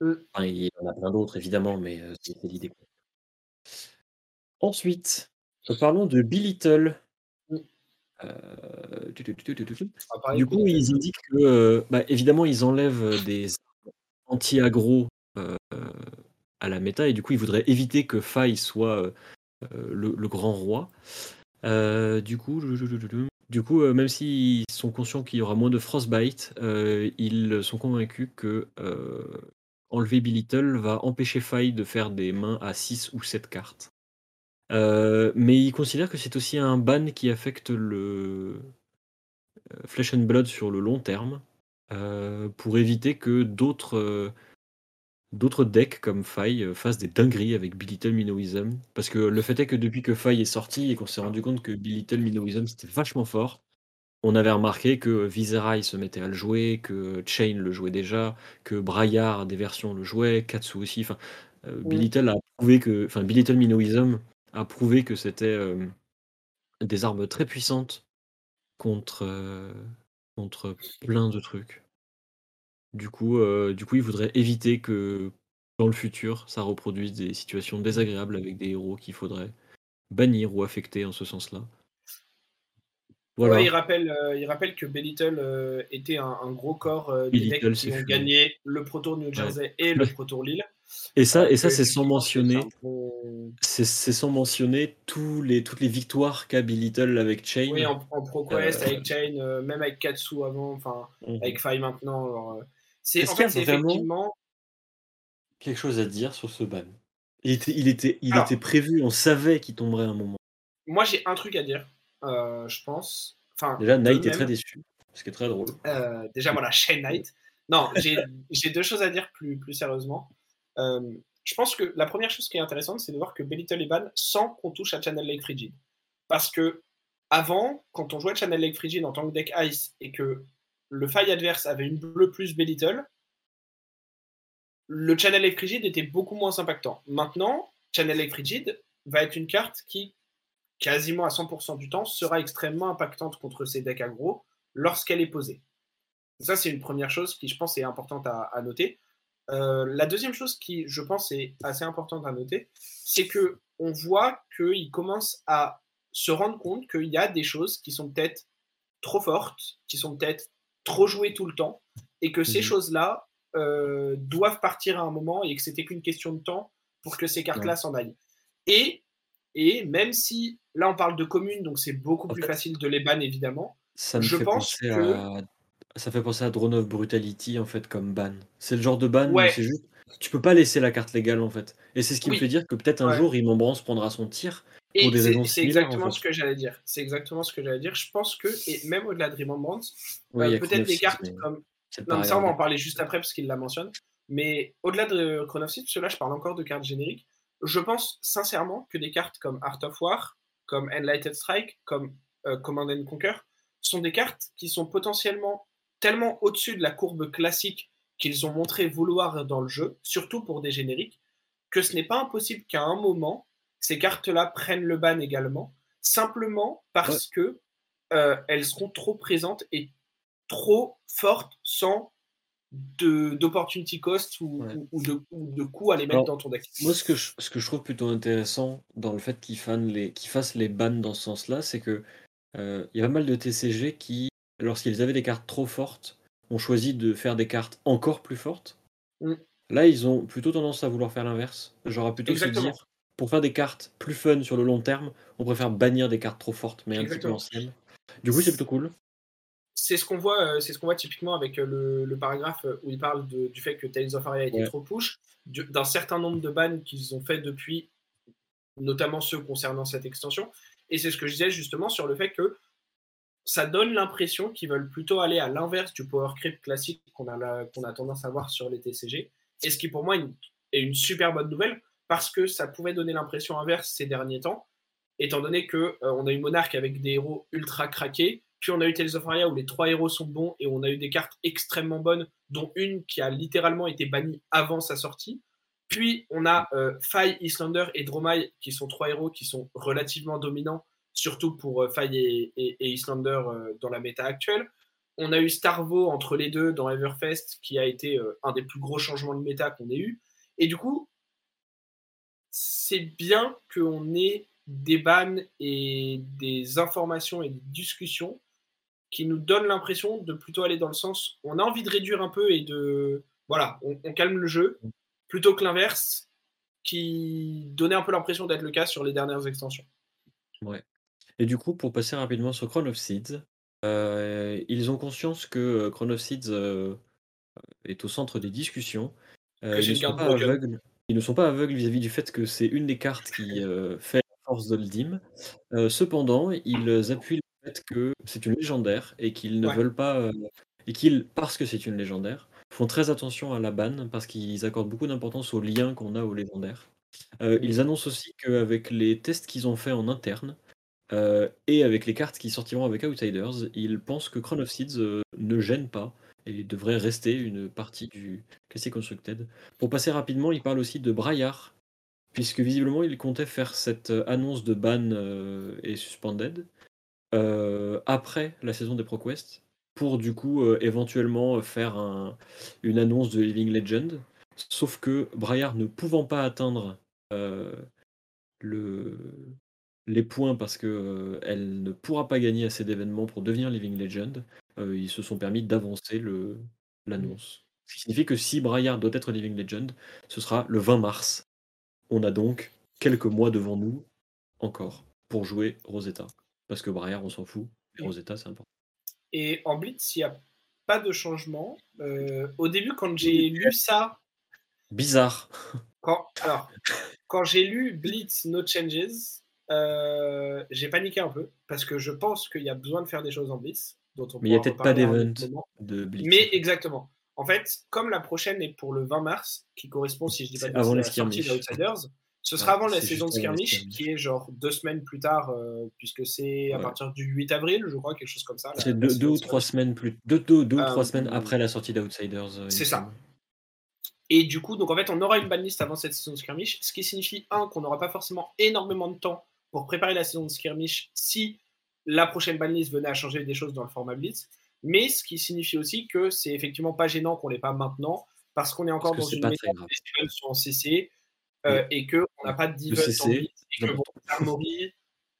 S2: Mm. il y en a plein d'autres évidemment, mais c'est l'idée. Ensuite, parlons de Bilittle. Mm. Du coup, ils indiquent que, bah, évidemment, ils enlèvent des anti-aggro euh, à la méta, et du coup, il voudrait éviter que Faille soit euh, euh, le, grand roi. du coup, du coup, même s'ils sont conscients qu'il y aura moins de Frostbite, ils sont convaincus que enlever Bilittle va empêcher Faille de faire des mains à 6 ou 7 cartes. mais ils considèrent que c'est aussi un ban qui affecte le Flesh and Blood sur le long terme. Euh, pour éviter que d'autres euh, d'autres decks comme Faille euh, fassent des dingueries avec Bilittle Minoism. Parce que le fait est que depuis que Faille est sorti et qu'on s'est rendu compte que Bilittle Minoism c'était vachement fort, on avait remarqué que Viserai se mettait à le jouer, que Chain le jouait déjà, que Braillard des versions le jouait, Katsu aussi. Enfin, Bilittle a prouvé que, enfin Minoism a prouvé que c'était des armes très puissantes contre contre plein de trucs. Du coup, euh, du coup, il voudrait éviter que dans le futur, ça reproduise des situations désagréables avec des héros qu'il faudrait bannir ou affecter en ce sens-là.
S1: Voilà. il, rappelle, euh, il rappelle que Belittle euh, était un, gros corps des decks qui ont gagné le Pro Tour New Jersey et le Pro Tour Lille.
S2: Et ça, et ça c'est sans mentionner. C'est sans mentionner tous les, toutes les victoires qu'a Billy Little avec Chain.
S1: Oui, en, en ProQuest, avec Chain, même avec Katsu avant, enfin, mmh avec Faye maintenant. C'est en fait, c'est effectivement.
S2: Quelque chose à dire sur ce ban? Il était, il était, il était prévu, on savait qu'il tomberait un moment.
S1: Moi, j'ai un truc à dire, je pense. Enfin,
S2: déjà, Knight est très déçu, ce qui est très drôle.
S1: déjà, voilà, Shane Knight. Non, j'ai deux choses à dire plus, plus sérieusement. Euh, je pense que la première chose qui est intéressante, c'est de voir que Belittle est ban sans qu'on touche à Channel Lake Frigid. Parce que avant, quand on jouait Channel Lake Frigid en tant que deck Ice et que le faille adverse avait une bleue plus Belittle, le Channel Lake Frigid était beaucoup moins impactant. Maintenant, Channel Lake Frigid va être une carte qui, quasiment à 100% du temps, sera extrêmement impactante contre ces decks aggro lorsqu'elle est posée. Ça, c'est une première chose qui, je pense, est importante à noter. Euh, la deuxième chose qui, je pense, est assez importante à noter, c'est que on voit qu'il commence à se rendre compte qu'il y a des choses qui sont peut-être trop fortes, qui sont peut-être trop jouées tout le temps, et que ces mhm. choses-là euh, doivent partir à un moment et que c'était qu'une question de temps pour que ces cartes-là s'en aillent. Et, et même si là on parle de communes, donc c'est beaucoup plus facile de les ban évidemment, je pense que
S2: ça fait penser à Drone of Brutality en fait comme ban. C'est le genre de ban où c'est juste tu peux pas laisser la carte légale en fait. Et c'est ce qui me fait dire que peut-être un jour Imambrance prendra son tir
S1: raisons C'est exactement ce que j'allais dire. C'est exactement ce que j'allais dire. Je pense que et même au-delà de Remembrance, euh, peut-être des cartes comme non, ça on va en parler juste après parce qu'il la mentionne. Mais au-delà de Chrono parce que là je parle encore de cartes génériques. Je pense sincèrement que des cartes comme Art of War, comme Enlightened Strike, comme euh, Command and Conquer sont des cartes qui sont potentiellement tellement au-dessus de la courbe classique qu'ils ont montré vouloir dans le jeu, surtout pour des génériques, que ce n'est pas impossible qu'à un moment, ces cartes-là prennent le ban également, simplement parce que euh, elles seront trop présentes et trop fortes sans d'opportunity cost ou, de, ou, coût à les mettre dans ton deck.
S2: Moi, ce que, je, ce que je trouve plutôt intéressant dans le fait qu'ils fassent les bans dans ce sens-là, c'est que euh, il y a pas mal de TCG qui lorsqu'ils avaient des cartes trop fortes, ont choisi de faire des cartes encore plus fortes. Mm. Là, ils ont plutôt tendance à vouloir faire l'inverse. Genre plutôt se dire, pour faire des cartes plus fun sur le long terme, on préfère bannir des cartes trop fortes, mais un petit peu anciennes. Du coup, c'est plutôt cool.
S1: C'est ce qu'on voit, euh, c'est ce qu'on voit typiquement avec euh, le, paragraphe où il parle du fait que Tales of Aria été trop push, d'un certain nombre de bans qu'ils ont fait depuis, notamment ceux concernant cette extension. Et c'est ce que je disais justement sur le fait que ça donne l'impression qu'ils veulent plutôt aller à l'inverse du power creep classique qu'on a, qu'on a tendance à voir sur les TCG. Et ce qui pour moi est une super bonne nouvelle parce que ça pouvait donner l'impression inverse ces derniers temps, étant donné que euh, on a eu Monarch avec des héros ultra craqués, puis on a eu Tales of Aria où les trois héros sont bons et on a eu des cartes extrêmement bonnes, dont une qui a littéralement été bannie avant sa sortie. Puis on a euh, Faye, Islander et Dromai qui sont trois héros qui sont relativement dominants surtout pour euh, Faye et, Islander euh, dans la méta actuelle. On a eu Starvo entre les deux dans Everfest, qui a été euh, un des plus gros changements de méta qu'on ait eu. Et du coup, c'est bien qu'on ait des bans et des informations et des discussions qui nous donnent l'impression de plutôt aller dans le sens on a envie de réduire un peu et de voilà on, on calme le jeu plutôt que l'inverse qui donnait un peu l'impression d'être le cas sur les dernières extensions.
S2: Ouais. Et du coup, pour passer rapidement sur of Seeds, euh, ils ont conscience que euh, of Seeds euh, est au centre des discussions. ils, ne sont pas aveugles, ils ne sont pas aveugles vis-à-vis du fait que c'est une des cartes qui fait la force d'Oldim. cependant, ils appuient le fait que c'est une légendaire et qu'ils ne veulent pas. et qu'ils, parce que c'est une légendaire, font très attention à la ban parce qu'ils accordent beaucoup d'importance aux liens qu'on a aux légendaires. ils annoncent aussi qu'avec les tests qu'ils ont fait en interne, euh, et avec les cartes qui sortiront avec Outsiders, ils pensent que Crown of Seeds euh, ne gêne pas et devrait rester une partie du Classic Constructed. Pour passer rapidement, il parle aussi de Braillard, puisque visiblement il comptait faire cette euh, annonce de ban et suspended après la saison des ProQuest, pour du coup éventuellement faire une annonce de Living Legend. Sauf que Braillard ne pouvant pas atteindre le, les points parce qu'elle elle ne pourra pas gagner assez d'événements pour devenir Living Legend, ils se sont permis d'avancer le l'annonce. Ce qui signifie que si Braillard doit être Living Legend, ce sera le 20 mars. On a donc quelques mois devant nous encore pour jouer Rosetta. Parce que Briar, on s'en fout. Et Rosetta, c'est important.
S1: Et en Blitz, il n'y a pas de changement. Euh, au début, quand j'ai lu ça.
S2: Bizarre.
S1: Quand, alors, quand j'ai lu Blitz No Changes, euh, j'ai paniqué un peu parce que je pense qu'il y a besoin de faire des choses en Blitz.
S2: Dont on Mais il n'y a peut-être pas d'event de
S1: Blitz. Mais exactement. En fait, comme la prochaine est pour le 20 mars, qui correspond, si je dis pas de
S2: avant
S1: la
S2: sortie
S1: d'Outsiders, ce sera avant la saison de skirmish, qui est genre deux semaines plus tard, euh, puisque c'est à partir du 8 avril, je crois, quelque chose comme ça.
S2: C'est deux, ou trois semaines plus, deux, deux, deux ou trois semaines euh, après la sortie d'Outsiders.
S1: C'est ça. Et du coup, donc en fait, on aura une banlist avant cette saison de skirmish, ce qui signifie un qu'on n'aura pas forcément énormément de temps pour préparer la saison de skirmish si la prochaine banlist venait à changer des choses dans le format blitz, mais ce qui signifie aussi que c'est effectivement pas gênant qu'on l'ait pas maintenant parce qu'on est encore dans une méthode sont en CC euh, et qu'on n'a pas d'event en et que bon, Armory,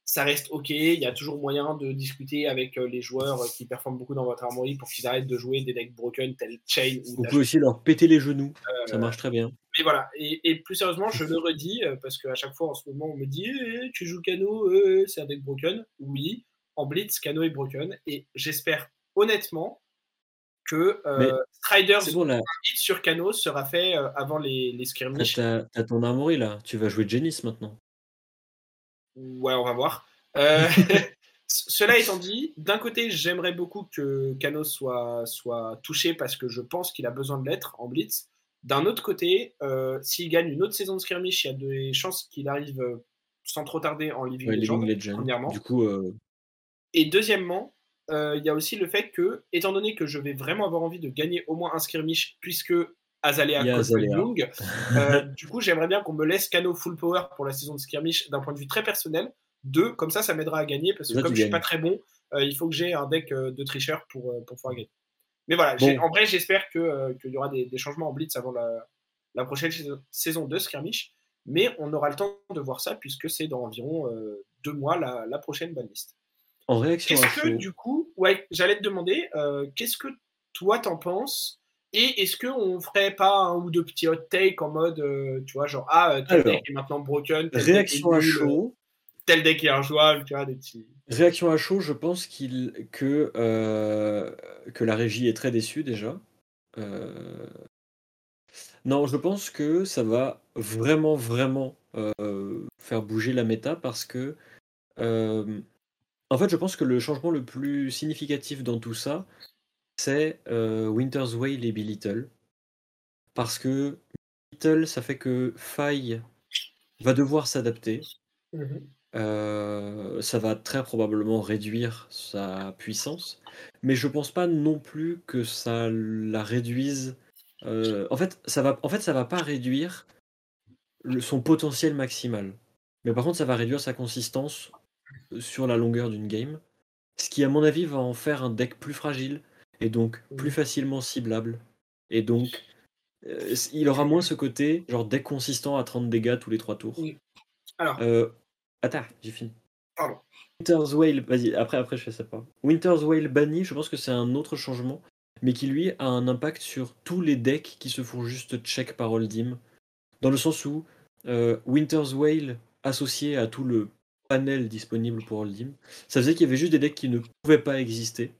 S1: ça reste OK. Il y a toujours moyen de discuter avec euh, les joueurs qui performent beaucoup dans votre Armory pour qu'ils arrêtent de jouer des decks broken tels Chain.
S2: Ou Vous pouvez aussi leur péter les genoux. ça euh, marche très bien.
S1: Mais voilà. Et, plus sérieusement, je le redis parce qu'à chaque fois en ce moment, on me dit eh, Tu joues Kano, c'est un deck broken. Oui, en Blitz, Kano est broken. Et j'espère honnêtement que euh, Striders sur Cano sera fait euh, avant les, les skirmishes.
S2: T'as, ton armory là, tu vas jouer Genis maintenant.
S1: Ouais, on va voir. Euh, cela étant dit, d'un côté, j'aimerais beaucoup que Cano soit, soit touché parce que je pense qu'il a besoin de l'être en Blitz. D'un autre côté, s'il gagne une autre saison de skirmish, il y a des chances qu'il arrive sans trop tarder en Living, Legend, premièrement.
S2: Du coup,
S1: Et deuxièmement, euh, il y a aussi le fait que, étant donné que je vais vraiment avoir envie de gagner au moins un skirmish, puisque Azalea Young, euh, du coup, j'aimerais bien qu'on me laisse Cano full power pour la saison de skirmish d'un point de vue très personnel. Deux, comme ça, ça m'aidera à gagner, parce que comme je suis pas très bon, euh, il faut que j'ai un deck de tricheur pour, pour pouvoir gagner. Mais voilà, en vrai, j'espère qu'il y aura des, changements en Blitz avant la, la, prochaine saison de skirmish. Mais on aura le temps de voir ça, puisque c'est dans environ deux mois la, la prochaine banlist.
S2: En réaction
S1: à que, du coup, ouais, j'allais te demander, euh, qu'est-ce que toi t'en penses? Et est-ce qu'on ferait pas un ou deux petits hot takes en mode, euh, tu vois, genre, ah, deck est maintenant broken,
S2: réaction à chaud.
S1: Tel deck est injouable, tu vois, des petits.
S2: Réaction à chaud, je pense qu'il que, euh, que la régie est très déçue déjà. Non, je pense que ça va vraiment, vraiment faire bouger la méta parce que en fait, je pense que le changement le plus significatif dans tout ça, c'est euh, Winter's Whale et Belittle. Parce que Belittle, ça fait que Faille va devoir s'adapter. Mhm. Euh, ça va très probablement réduire sa puissance. Mais je pense pas non plus que ça la réduise. Euh, en, fait, ça va, en fait, ça va pas réduire son potentiel maximal. Mais par contre, ça va réduire sa consistance sur la longueur d'une game. Ce qui, à mon avis, va en faire un deck plus fragile et donc plus facilement ciblable. Et donc, euh, il aura moins ce côté, genre deck consistant à 30 dégâts tous les 3 tours.
S1: Alors.
S2: Euh, attends, j'ai fini.
S1: Pardon.
S2: Winter's Whale, vas-y, après, après je fais ça pas. Winter's Whale banni, je pense que c'est un autre changement, mais qui lui a un impact sur tous les decks qui se font juste check par Oldim. Dans le sens où euh, Winter's Whale associé à tout le panel disponible pour Oldim. Ça faisait qu'il y avait juste des decks qui ne pouvaient pas exister.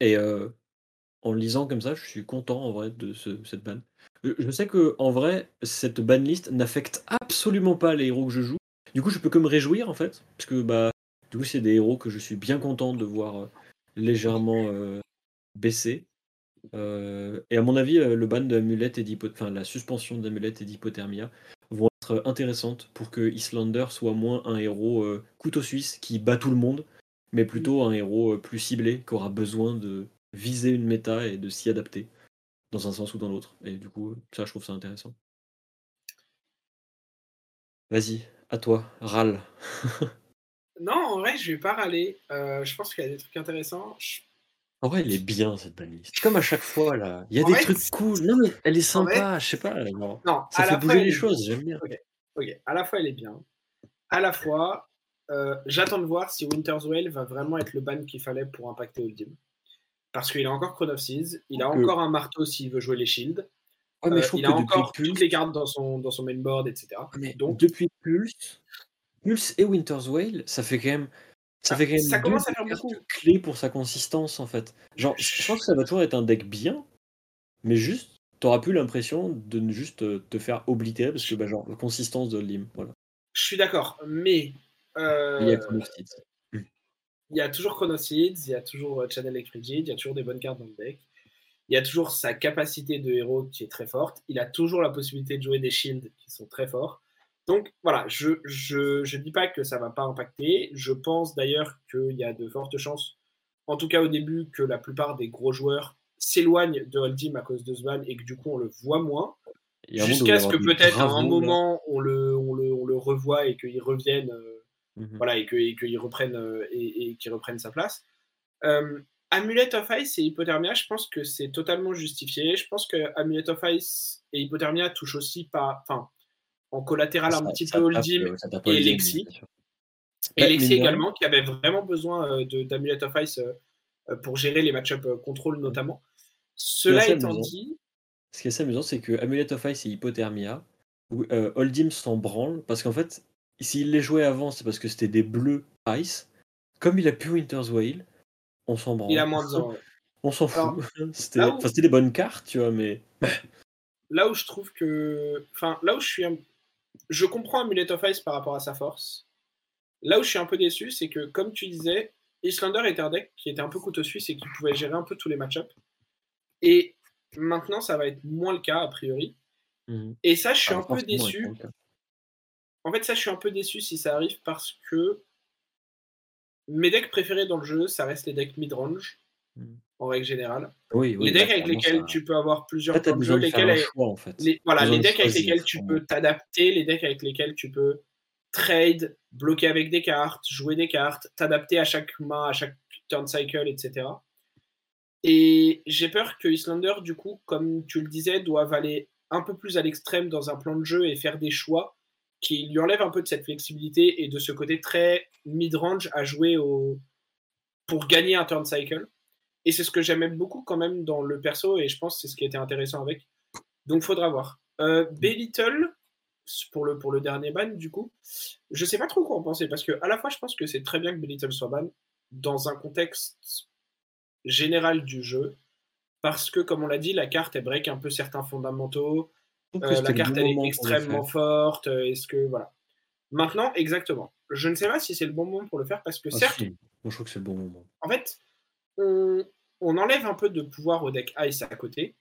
S2: Et euh, en lisant comme ça, je suis content en vrai de cette ban. Je sais que en vrai, cette ban list n'affecte absolument pas les héros que je joue. Du coup, je peux que me réjouir en fait, parce que bah, du coup, c'est des héros que je suis bien content de voir euh, légèrement baisser. et à mon avis, le ban de et enfin la suspension d'amulette et d'hypothermia vont être intéressantes pour que Islander soit moins un héros euh, couteau suisse qui bat tout le monde, mais plutôt un héros euh, plus ciblé qui aura besoin de viser une méta et de s'y adapter dans un sens ou dans l'autre. Et du coup, ça, je trouve ça intéressant. Vas-y, à toi, râle.
S1: non, en vrai, je vais pas râler. Euh, je pense qu'il y a des trucs intéressants.
S2: En vrai, elle est bien cette banlist. Comme à chaque fois là, il y a des trucs cool. Non mais elle est sympa, je sais pas. Non, ça fait bouger les choses, j'aime bien.
S1: ok, à la fois elle est bien. À la fois, euh, j'attends de voir si Winter's Whale va vraiment être le ban qu'il fallait pour impacter Ultim. Parce qu'il a encore Chrono of Seas, il a encore un marteau s'il veut jouer les shields.
S2: Ouais, mais je trouve
S1: il a encore toutes les cartes dans son, dans son mainboard, etc.
S2: Mais Donc, depuis Pulse, Pulse et Winter's Whale, ça fait quand même. Ça fait quand même
S1: ça commence à faire beaucoup.
S2: clés pour sa consistance en fait. Genre, je pense que ça va toujours être un deck bien, mais juste, t'auras plus l'impression de juste te faire oblitérer parce que, bah, genre, la consistance de Lim, voilà.
S1: Je suis d'accord, mais.
S2: Euh, il y a Chronoseeds.
S1: Il y a toujours Chronoseeds, il y a toujours euh, Channel Electrigid, il y a toujours des bonnes cartes dans le deck. Il y a toujours sa capacité de héros qui est très forte. Il a toujours la possibilité de jouer des shields qui sont très forts. Donc voilà, je ne je, je dis pas que ça va pas impacter. Je pense d'ailleurs qu'il y a de fortes chances, en tout cas au début, que la plupart des gros joueurs s'éloignent de Holdim à cause de ce ban et que du coup on le voit moins. Jusqu'à ce que peut-être à un moment on le, on, le, on le, revoit et qu'il revienne, euh, mhm. voilà, et qu'il reprenne, euh, et, et reprenne sa place. Euh, Amulet of Ice et Hypothermia, je pense que c'est totalement justifié. Je pense que Amulet of Ice et Hypothermia touchent aussi pas, enfin, en collatéral un petit peu Oldim et Lexi. Et Lexi également, qui avait vraiment besoin d'Amulet of Ice pour gérer les match-up contrôle notamment. Cela étant dit,
S2: ce qui est assez amusant, c'est que Amulet of Ice et Hypothermia, euh, Oldim s'en branle, parce qu'en fait, s'il les jouait avant, c'est parce que c'était des bleus Ice. Comme il a pu Winter's Whale, on s'en branle.
S1: Il a moins de
S2: On s'en fout. C'était des bonnes cartes, tu vois, mais.
S1: là où je trouve que. Enfin, là où je suis. Je comprends Amulet of Ice par rapport à sa force. Là où je suis un peu déçu, c'est que, comme tu disais, Islander était un deck qui était un peu couteau suisse et qui pouvait gérer un peu tous les match-ups. Et Maintenant, ça va être moins le cas, a priori. Mhm. Et ça, je suis ah, un peu déçu. En fait, ça, je suis un peu déçu si ça arrive parce que mes decks préférés dans le jeu, ça reste les decks mid-range, mhm. en règle générale.
S2: Oui,
S1: les decks avec lesquels tu peux avoir plusieurs points de jeu, lesquels en fait. voilà, les decks avec lesquels tu peux t'adapter, les decks avec lesquels tu peux trade, bloquer avec des cartes, jouer des cartes, t'adapter à chaque main, à chaque turn cycle, etc. Et j'ai peur que Islander, du coup, comme tu le disais, doive aller un peu plus à l'extrême dans un plan de jeu et faire des choix qui lui enlèvent un peu de cette flexibilité et de ce côté très mid-range à jouer pour gagner un turn cycle. Et c'est ce que j'aimais beaucoup quand même dans le perso et je pense que c'est ce qui était intéressant avec. Donc faudra voir. Euh, B-Little, pour le, pour le dernier ban, du coup, je sais pas trop quoi en penser parce que à la fois je pense que c'est très bien que B-Little soit ban dans un contexte générale du jeu. Parce que, comme on l'a dit, la carte, elle break un peu certains fondamentaux. Euh, la carte, elle est extrêmement forte. Euh, est-ce que. Voilà. Maintenant, exactement. Je ne sais pas si c'est le bon moment pour le faire parce que, ah, certes.
S2: Moi, je trouve que c'est le bon moment.
S1: En fait, on, on, enlève un peu de pouvoir au deck Ice à côté.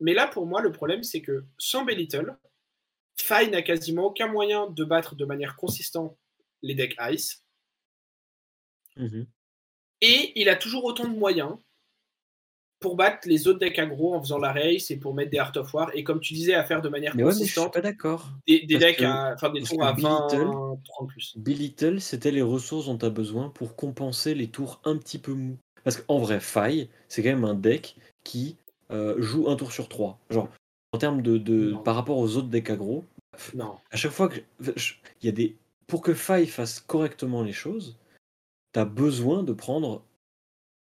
S1: Mais là, pour moi, le problème, c'est que sans Belittle, Fai n'a quasiment aucun moyen de battre de manière consistante les decks Ice. Mhm. Et il a toujours autant de moyens pour battre les autres decks aggro en faisant la race et pour mettre des Art of War. Et comme tu disais, à faire de manière
S2: mais
S1: consistante.
S2: pas d'accord.
S1: Des, decks à, enfin, des tours à 20, 30 plus.
S2: Little, c'était les ressources dont tu as besoin pour compenser les tours un petit peu mous. Parce qu'en vrai, Faille, c'est quand même un deck qui euh, joue un tour sur 3. Genre, en termes de. de par rapport aux autres decks aggro,
S1: non.
S2: à chaque fois que. Il y a des. Pour que Faille fasse correctement les choses, tu besoin de prendre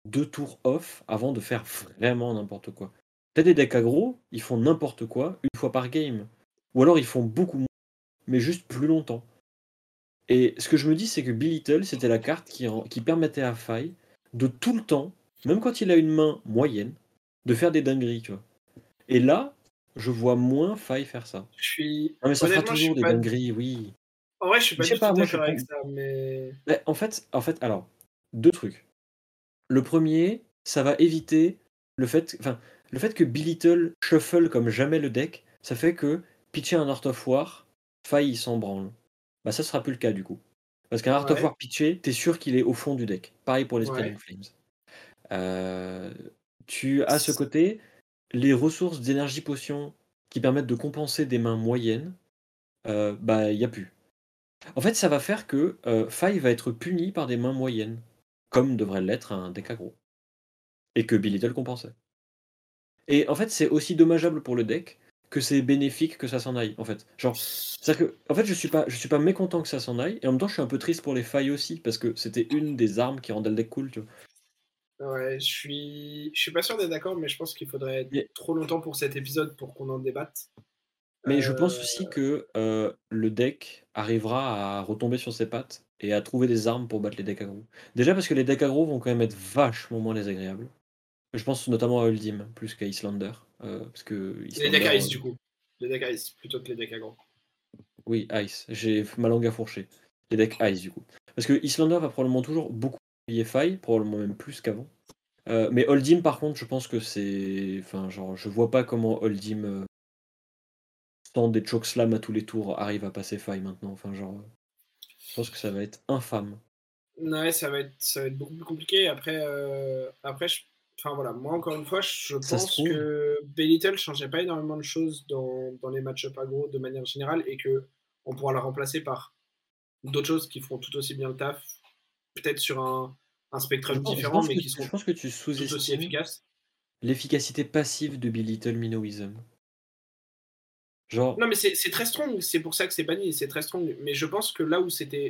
S2: deux tours off avant de faire vraiment n'importe quoi. T'as des decks aggro, ils font n'importe quoi une fois par game. Ou alors ils font beaucoup moins, mais juste plus longtemps. Et ce que je me dis, c'est que Belittle, c'était la carte qui, qui permettait à Faille de tout le temps, même quand il a une main moyenne, de faire des dingueries, tu vois. Et là, je vois moins Faille faire ça.
S1: Je suis.
S2: Non, mais ça fera toujours des dingueries, oui.
S1: En vrai, je suis pas du tout d'accord avec ça, mais...
S2: En fait, en fait, alors, deux trucs. Le premier, ça va éviter le fait, enfin, le fait que Belittle shuffle comme jamais le deck, ça fait que pitcher un Art of War, faille, il s'en branle. Bah ça sera plus le cas du coup. Parce qu'un Art of War pitché, t'es sûr qu'il est au fond du deck. Pareil pour les Spreading Flames. Euh, tu as ce côté, les ressources d'énergie potion qui permettent de compenser des mains moyennes, euh, bah il n'y a plus. En fait, ça va faire que euh, Faille va être puni par des mains moyennes, comme devrait l'être un deck aggro. Et que Billy Little compensait. Et en fait, c'est aussi dommageable pour le deck que c'est bénéfique que ça s'en aille, en fait. Genre, c'est que, en fait, je suis pas, je suis pas mécontent que ça s'en aille, et en même temps, je suis un peu triste pour les failles aussi, parce que c'était une des armes qui rendait le deck cool, tu vois.
S1: Ouais, je suis, je suis pas sûr d'être d'accord, mais je pense qu'il faudrait trop longtemps pour cet épisode pour qu'on en débatte.
S2: Mais je pense aussi que, le deck arrivera à retomber sur ses pattes et à trouver des armes pour battre les decks aggro. Déjà parce que les decks aggro vont quand même être vachement moins désagréables. Je pense notamment à Uldim plus qu'à Islander, parce que
S1: Les decks Ice du coup. Les decks Ice plutôt que les decks aggro.
S2: Oui, Ice, j'ai ma langue à fourcher. Les decks Ice du coup. Parce que Islander va probablement toujours beaucoup faille, probablement même plus qu'avant. mais Holdim par contre, je pense que c'est enfin genre je vois pas comment Holdim, tant des chokeslam à tous les tours arrive à passer faille maintenant. Enfin, genre, je pense que ça va être infâme.
S1: Ouais, ça va être, ça va être beaucoup plus compliqué. Après, euh, après enfin voilà, moi encore une fois, je pense que Belittle changeait pas énormément de choses dans, dans les match-up aggro de manière générale et que on pourra la remplacer par d'autres choses qui feront tout aussi bien le taf, peut-être sur un, un spectrum différent, mais qui seront
S2: je pense que tu
S1: sous tout aussi efficaces.
S2: L'efficacité passive de Belittle Minoism.
S1: Non, mais c'est très strong, c'est pour ça que c'est banni, c'est très strong. Mais je pense que là où,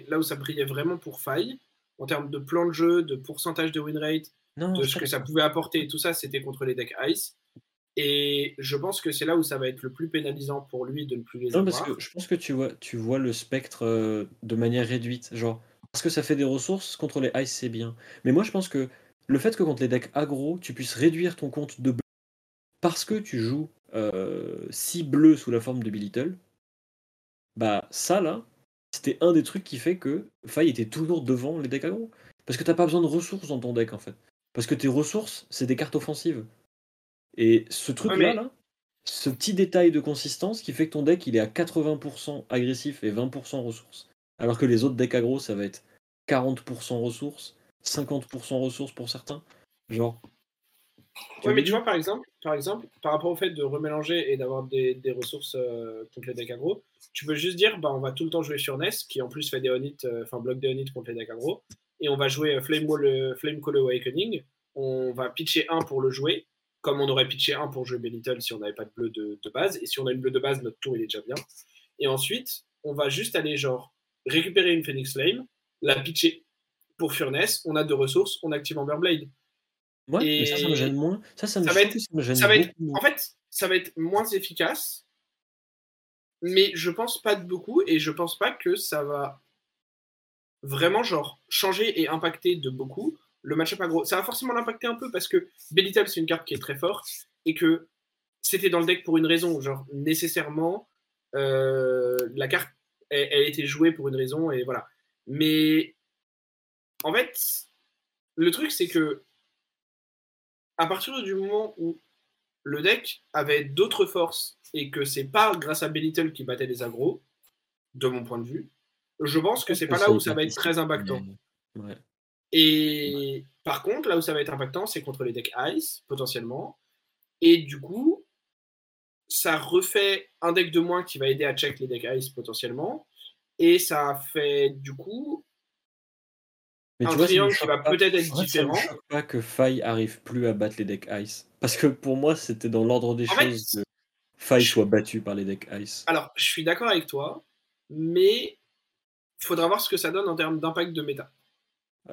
S1: là où ça brillait vraiment pour faille, en termes de plan de jeu, de pourcentage de win rate, de ce que ça pouvait apporter, tout ça, c'était contre les decks Ice. Et je pense que c'est là où ça va être le plus pénalisant pour lui de ne plus les
S2: non, parce que je pense que tu vois, tu vois le spectre euh, de manière réduite. Genre, parce que ça fait des ressources, contre les Ice, c'est bien. Mais moi, je pense que le fait que contre les decks aggro, tu puisses réduire ton compte de parce que tu joues si bleu sous la forme de Belittle, bah ça là, c'était un des trucs qui fait que Faye était toujours devant les decks aggro. Parce que t'as pas besoin de ressources dans ton deck en fait. Parce que tes ressources, c'est des cartes offensives. Et ce truc-là, là, ce petit détail de consistance qui fait que ton deck il est à 80% agressif et 20% ressources. Alors que les autres decks aggro, ça va être 40% ressources, 50% ressources pour certains. Genre,
S1: Ouais, mais tu vois, par exemple, par exemple, par rapport au fait de remélanger et d'avoir des, des, ressources euh, contre les decks aggro, tu peux juste dire, bah, on va tout le temps jouer sur Ness, qui en plus fait des onites, euh, enfin bloque des onites contre les decks aggro, et on va jouer euh, Flame, Wall, Flame Call Awakening, on va pitcher 1 pour le jouer, comme on aurait pitché 1 pour jouer Belittle si on n'avait pas de bleu de, de, base, et si on a une bleu de base, notre tour il est déjà bien. Et ensuite, on va juste aller genre récupérer une Phoenix Flame, la pitcher pour Furnace, on a deux ressources, on active Amberblade.
S2: Ouais, mais ça, ça me gêne moins. Ça, ça me,
S1: va être, ça va être, En fait, ça va être moins efficace, mais je pense pas de beaucoup et je pense pas que ça va vraiment genre changer et impacter de beaucoup le match-up aggro. Ça va forcément l'impacter un peu parce que Belittle c'est une carte qui est très forte et que c'était dans le deck pour une raison, genre nécessairement euh, la carte elle, elle était jouée pour une raison et voilà. Mais en fait, le truc c'est que à partir du moment où le deck avait d'autres forces et que c'est pas grâce à Belittle qui battait les agros, de mon point de vue, je pense que c'est pas là où ça va être très impactant. Et par contre, là où ça va être impactant, c'est contre les decks Ice, potentiellement. Et du coup, ça refait un deck de moins qui va aider à check les decks Ice potentiellement. Et ça fait du coup
S2: mais un tu vois, triangle qui va peut-être être différent. Me choque pas que Faye arrive plus à battre les decks Ice. Parce que pour moi, c'était dans l'ordre des choses que Faye soit battu par les decks Ice.
S1: Alors, je suis d'accord avec toi, mais il faudra voir ce que ça donne en termes d'impact de méta.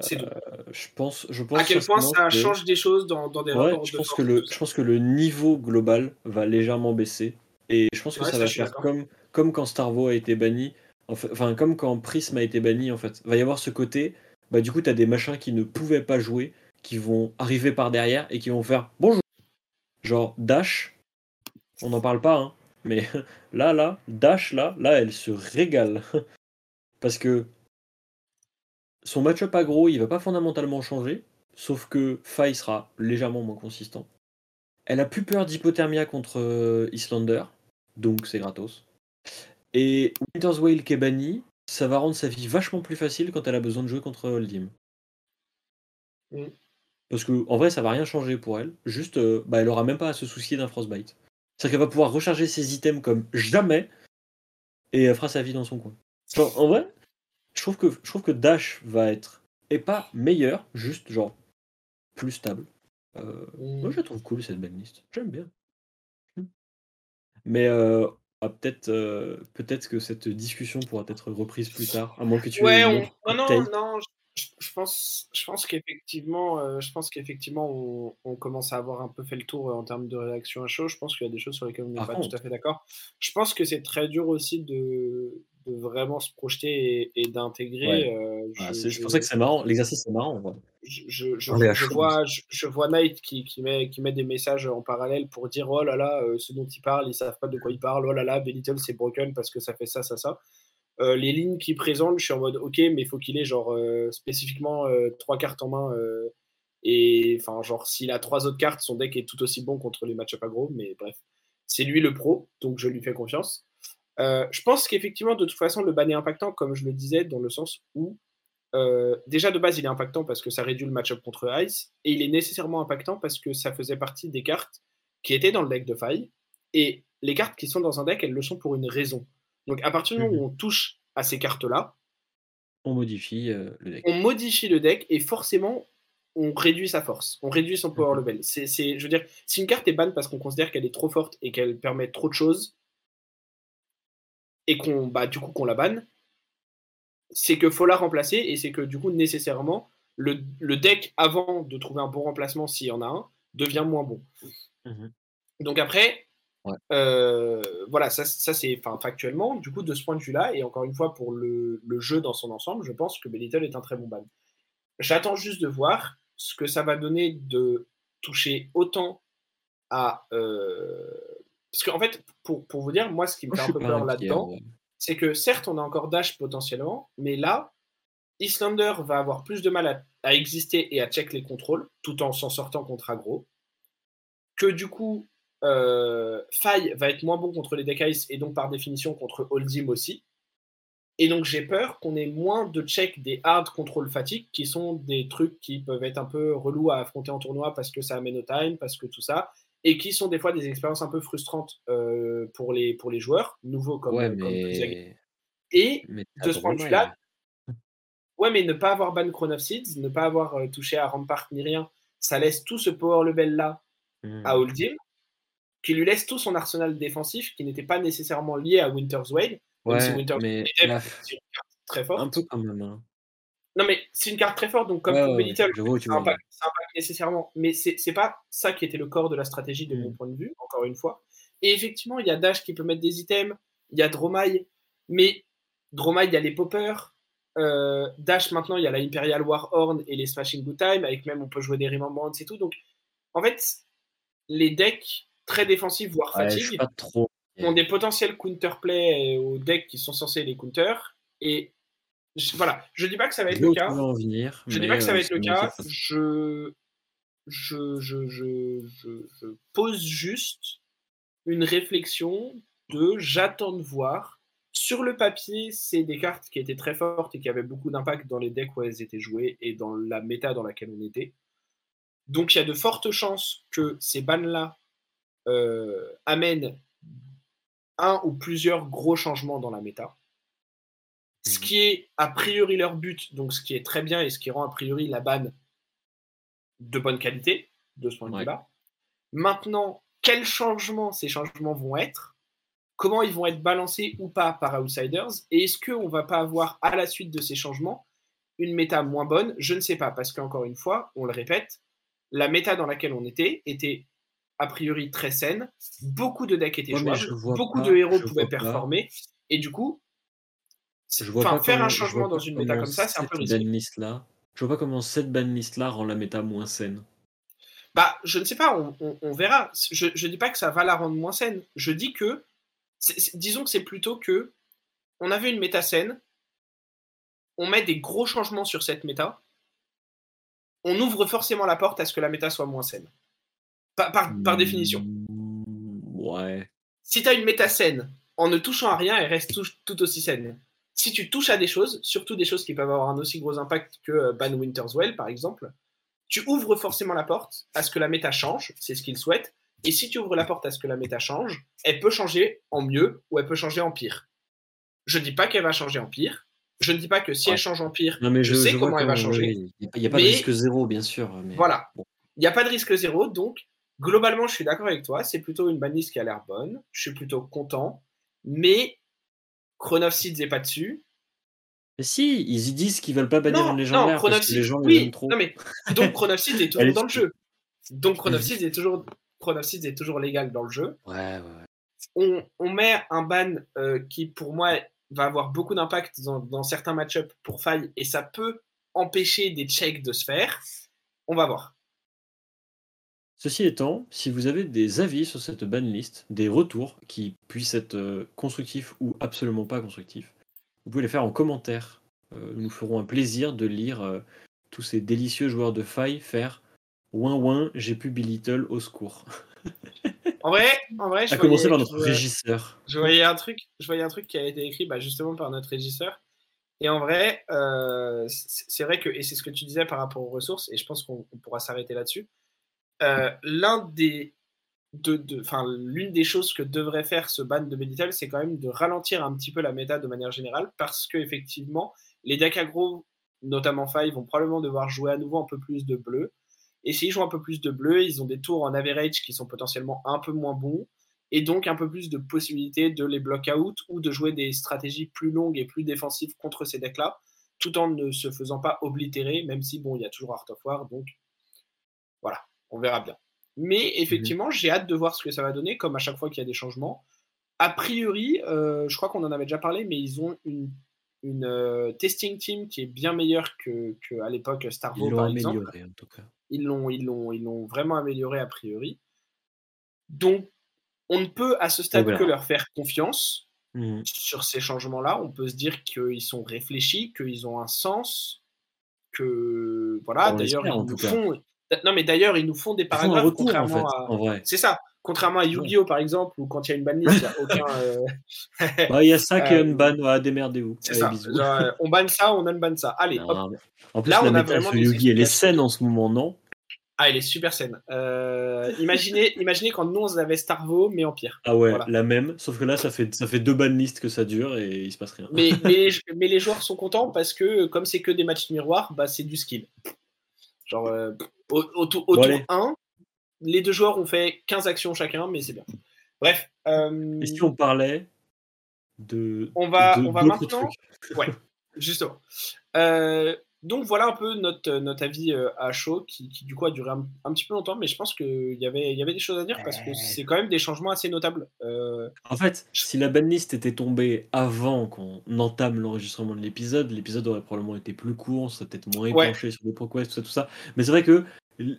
S1: C'est
S2: euh, Je pense, je pense
S1: à quel point ça change des choses dans, dans des rapports
S2: je pense que le, Je pense que le niveau global va légèrement baisser. Et je pense que ça va faire comme, comme quand Starvo a été banni. Enfin, comme quand Prism a été banni, en fait. Il va y avoir ce côté bah du coup tu as des machins qui ne pouvaient pas jouer, qui vont arriver par derrière et qui vont faire bonjour. Genre Dash, on n'en parle pas, hein, mais là, là, Dash, là, là, elle se régale. Parce que son match-up aggro, il va pas fondamentalement changer, sauf que Faye sera légèrement moins consistant. Elle a plus peur d'hypothermia contre euh, Islander, donc c'est gratos. Et Winter's Whale qui est banni, ça va rendre sa vie vachement plus facile quand elle a besoin de jouer contre Holdim. Mm. Parce que en vrai, ça va rien changer pour elle. Juste, euh, bah, elle aura même pas à se soucier d'un frostbite. C'est-à-dire qu'elle va pouvoir recharger ses items comme jamais et elle fera sa vie dans son coin. en vrai, je trouve que je trouve que Dash va être et pas meilleur, juste genre plus stable. Euh, mm. Moi, je trouve cool cette belle liste. J'aime bien. Mais euh, ah, peut-être euh, peut-être que cette discussion pourra être reprise plus tard, à moins que tu
S1: Ouais, non, non, non, je, pense, je pense qu'effectivement, euh, je pense qu'effectivement, on, commence à avoir un peu fait le tour en termes de réaction à chaud. Je pense qu'il y a des choses sur lesquelles on n'est pas tout à fait d'accord. Je pense que c'est très dur aussi de, de vraiment se projeter et, d'intégrer.
S2: Euh, ah, je, pensais que c'est marrant. L'exercice, c'est marrant.
S1: Je, je, vois, je, vois Knight qui, qui, met, qui met des messages en parallèle pour dire Oh là là, euh, ce dont il parle, ils savent pas de quoi il parle. Oh là là, Belittle, c'est broken parce que ça fait ça, ça, ça. Euh, les lignes qu'il présente, je suis en mode ok, mais il faut qu'il ait genre spécifiquement trois cartes en main. et enfin, genre, s'il a trois autres cartes, son deck est tout aussi bon contre les match-up aggro. Mais bref, c'est lui le pro, donc je lui fais confiance. Euh, je pense qu'effectivement, de toute façon, le ban est impactant, comme je le disais, dans le sens où, euh, déjà de base, il est impactant parce que ça réduit le match-up contre Ice, et il est nécessairement impactant parce que ça faisait partie des cartes qui étaient dans le deck de faille, et les cartes qui sont dans un deck, elles le sont pour une raison. Donc à partir du moment où mhm. on touche à ces cartes-là,
S2: on modifie euh, le deck.
S1: On modifie le deck, et forcément, on réduit sa force, on réduit son power mhm. level. C'est, je veux dire, si une carte est ban parce qu'on considère qu'elle est trop forte et qu'elle permet trop de choses, et qu'on bah, du coup qu'on la banne, c'est que faut la remplacer et c'est que du coup nécessairement le, deck avant de trouver un bon remplacement s'il y en a un devient moins bon. Mhm. Donc après, euh, voilà, ça, ça c'est factuellement, du coup de ce point de vue-là, et encore une fois pour le, jeu dans son ensemble, je pense que Belittle est un très bon ban. J'attends juste de voir ce que ça va donner de toucher autant à euh, parce qu'en fait, pour, pour, vous dire, moi, ce qui me fait un peu peur là-dedans, c'est que certes, on a encore Dash potentiellement, mais là, Islander va avoir plus de mal à, exister et à check les contrôles, tout en s'en sortant contre aggro. Que du coup, euh, va être moins bon contre les deck et donc par définition contre Holdim aussi. Et donc j'ai peur qu'on ait moins de check des hard control fatigue, qui sont des trucs qui peuvent être un peu relous à affronter en tournoi parce que ça amène au time, parce que tout ça, et qui sont des fois des expériences un peu frustrantes euh, pour, les, pour les joueurs, nouveaux comme, ouais, mais... Et de ce point de vue-là, ouais, mais ne pas avoir ban Crown of Seeds, ne pas avoir euh, touché à Rampart ni rien, ça laisse tout ce power level-là à hmm. Holdim, qui lui laisse tout son arsenal défensif qui n'était pas nécessairement lié à Winter's Wade.
S2: Ouais, si Winter's mais
S1: très fort.
S2: Un peu quand même. Hein.
S1: Non, mais c'est une carte très forte, donc comme pour Belittle, ça impacte nécessairement. Mais c'est pas ça qui était le corps de la stratégie de mon mm. point de vue, encore une fois. Et effectivement, il y a Dash qui peut mettre des items, il y a Dromai, mais Dromai, il y a les poppers. Euh, Dash, maintenant, il y a la Imperial War Horn et les Smashing Good Time, avec même on peut jouer des Remembrance et tout. Donc, en fait, les decks très défensifs, voire fatigue, ont des potentiels counterplay aux decks qui sont censés les counter. Et je, voilà, je dis pas que ça va être le cas. je dis pas que ça va être le cas. Je, je, je, je, pose juste une réflexion de j'attends de voir. Sur le papier, c'est des cartes qui étaient très fortes et qui avaient beaucoup d'impact dans les decks où elles étaient jouées et dans la méta dans laquelle on était. Donc il y a de fortes chances que ces bans-là euh, amènent un ou plusieurs gros changements dans la méta. Ce mhm. qui est a priori leur but, donc ce qui est très bien et ce qui rend a priori la banne de bonne qualité, de ce point de vue-là. Maintenant, quels changements ces changements vont être? Comment ils vont être balancés ou pas par Outsiders? Et est-ce qu'on va pas avoir à la suite de ces changements une méta moins bonne? Je ne sais pas, parce qu'encore une fois, on le répète, la méta dans laquelle on était était a priori très saine, beaucoup de decks étaient jouables, beaucoup de héros pouvaient performer, et du coup, je vois pas faire un changement dans une méta comme ça, c'est un peu risqué.
S2: là. Je vois pas comment cette banlist là rend la méta moins saine.
S1: Bah, je ne sais pas, on, verra. Je, ne dis pas que ça va la rendre moins saine. Je dis que, disons que c'est plutôt que, on avait une méta saine, on met des gros changements sur cette méta, on ouvre forcément la porte à ce que la méta soit moins saine. Par, par, définition.
S2: Mmh, ouais.
S1: Si tu as une méta saine, en ne touchant à rien, elle reste tout aussi saine si tu touches à des choses, surtout des choses qui peuvent avoir un aussi gros impact que euh, Ban Winter's Well, par exemple, tu ouvres forcément la porte à ce que la méta change, c'est ce qu'il souhaite. Et si tu ouvres la porte à ce que la méta change, elle peut changer en mieux ou elle peut changer en pire. Je ne dis pas qu'elle va changer en pire. Je ne dis pas que si elle change en pire,
S2: mais je, sais comment elle va changer. Il n'y a pas de risque zéro, bien sûr.
S1: Voilà. Il n'y a pas de risque zéro, donc globalement, je suis d'accord avec toi. C'est plutôt une banlist qui a l'air bonne. Je suis plutôt content. Mais Chrono Seeds n'est pas dessus.
S2: Mais si, ils y disent qu'ils veulent pas bannir
S1: Non,
S2: une
S1: non,
S2: légendaire parce que les gens les
S1: oui,
S2: aiment trop.
S1: non mais donc est toujours dans le jeu. Donc Chronopsys est toujours est toujours légal dans le jeu.
S2: Ouais, ouais, ouais.
S1: On, on met un ban euh, qui pour moi va avoir beaucoup d'impact dans, dans certains match-ups pour faille et ça peut empêcher des checks de se faire. On va voir.
S2: Ceci étant, si vous avez des avis sur cette ban list, des retours qui puissent être euh, constructifs ou absolument pas constructifs, vous pouvez les faire en commentaire. Euh, nous nous ferons un plaisir de lire euh, tous ces délicieux joueurs de faille faire ouin ouin, j'ai pu Little au secours.
S1: En vrai, en vrai, je
S2: À commencer par notre
S1: je voyais-
S2: régisseur.
S1: Je voyais un truc, je voyais un truc qui a été écrit bah, justement par notre régisseur. Et en vrai, euh, c'est vrai que, et c'est ce que tu disais par rapport aux ressources, et je pense qu'on on pourra s'arrêter là-dessus. Euh, l'une des choses que devrait faire ce ban de Medital, c'est quand même de ralentir un petit peu la méta de manière générale, parce que effectivement, les decks aggro, notamment Five, vont probablement devoir jouer à nouveau un peu plus de bleu. Et s'ils jouent un peu plus de bleu, ils ont des tours en average qui sont potentiellement un peu moins bons et donc un peu plus de possibilités de les block out ou de jouer des stratégies plus longues et plus défensives contre ces decks-là, tout en ne se faisant pas oblitérer, même si bon, il y a toujours Art of War, donc on verra bien. Mais effectivement, j'ai hâte de voir ce que ça va donner, comme à chaque fois qu'il y a des changements. A priori, euh, je crois qu'on en avait déjà parlé, mais ils ont une, une euh, testing team qui est bien meilleure que, que à l'époque Starvo,
S2: Ils l'ont
S1: par exemple
S2: amélioré en tout cas.
S1: ils l'ont ils l'ont ils l'ont vraiment amélioré a priori. Donc on ne peut à ce stade que leur faire confiance
S2: Mhm.
S1: sur ces changements-là. On peut se dire qu'ils sont réfléchis, qu'ils ont un sens, que voilà. D'ailleurs ils nous font non mais d'ailleurs ils nous font des paragraphes
S2: retour en fait,
S1: contrairement à c'est ça. Contrairement à Yu-Gi-Oh par exemple où quand il y a une banlist il n'y a aucun euh,
S2: Bah, Il y a ça qui est
S1: Euh,
S2: unban, ouais, démerdez-vous.
S1: c'est
S2: Allez,
S1: ça.
S2: bisous.
S1: Euh, on banne ça, on unbanne ça. Allez, hop.
S2: Non, En plus,
S1: Là,
S2: la
S1: on a vraiment
S2: Yugi, elle est saine en ce moment, non?
S1: Ah, elle est super saine. Euh, imaginez, imaginez quand nous on avait Starvo mais en pire.
S2: Ah ouais,
S1: Voilà.
S2: la même, sauf que là, ça fait, ça fait deux banlistes que ça dure et il se passe rien.
S1: Mais, mais, les, mais les joueurs sont contents parce que comme c'est que des matchs miroirs, bah, c'est du skill. Genre euh, au, au tour, au
S2: Bon,
S1: tour
S2: allez.
S1: 1, les deux joueurs ont fait 15 actions chacun, mais c'est bien. Bref, euh,
S2: Et si on parlait de.
S1: On va-
S2: de-
S1: on va maintenant-
S2: trucs
S1: ouais, justement. Euh, donc voilà un peu notre, notre avis euh, à chaud qui, qui, du coup a duré un, un petit peu longtemps, mais je pense qu'il y avait, il y avait des choses à dire parce que c'est quand même des changements assez notables. Euh,
S2: En fait, si la banlist était tombée avant qu'on entame l'enregistrement de l'épisode, l'épisode aurait probablement été plus court, on serait peut-être moins
S1: Ouais.
S2: sur les ProQuest, tout ça, tout ça. Mais c'est vrai que. euh,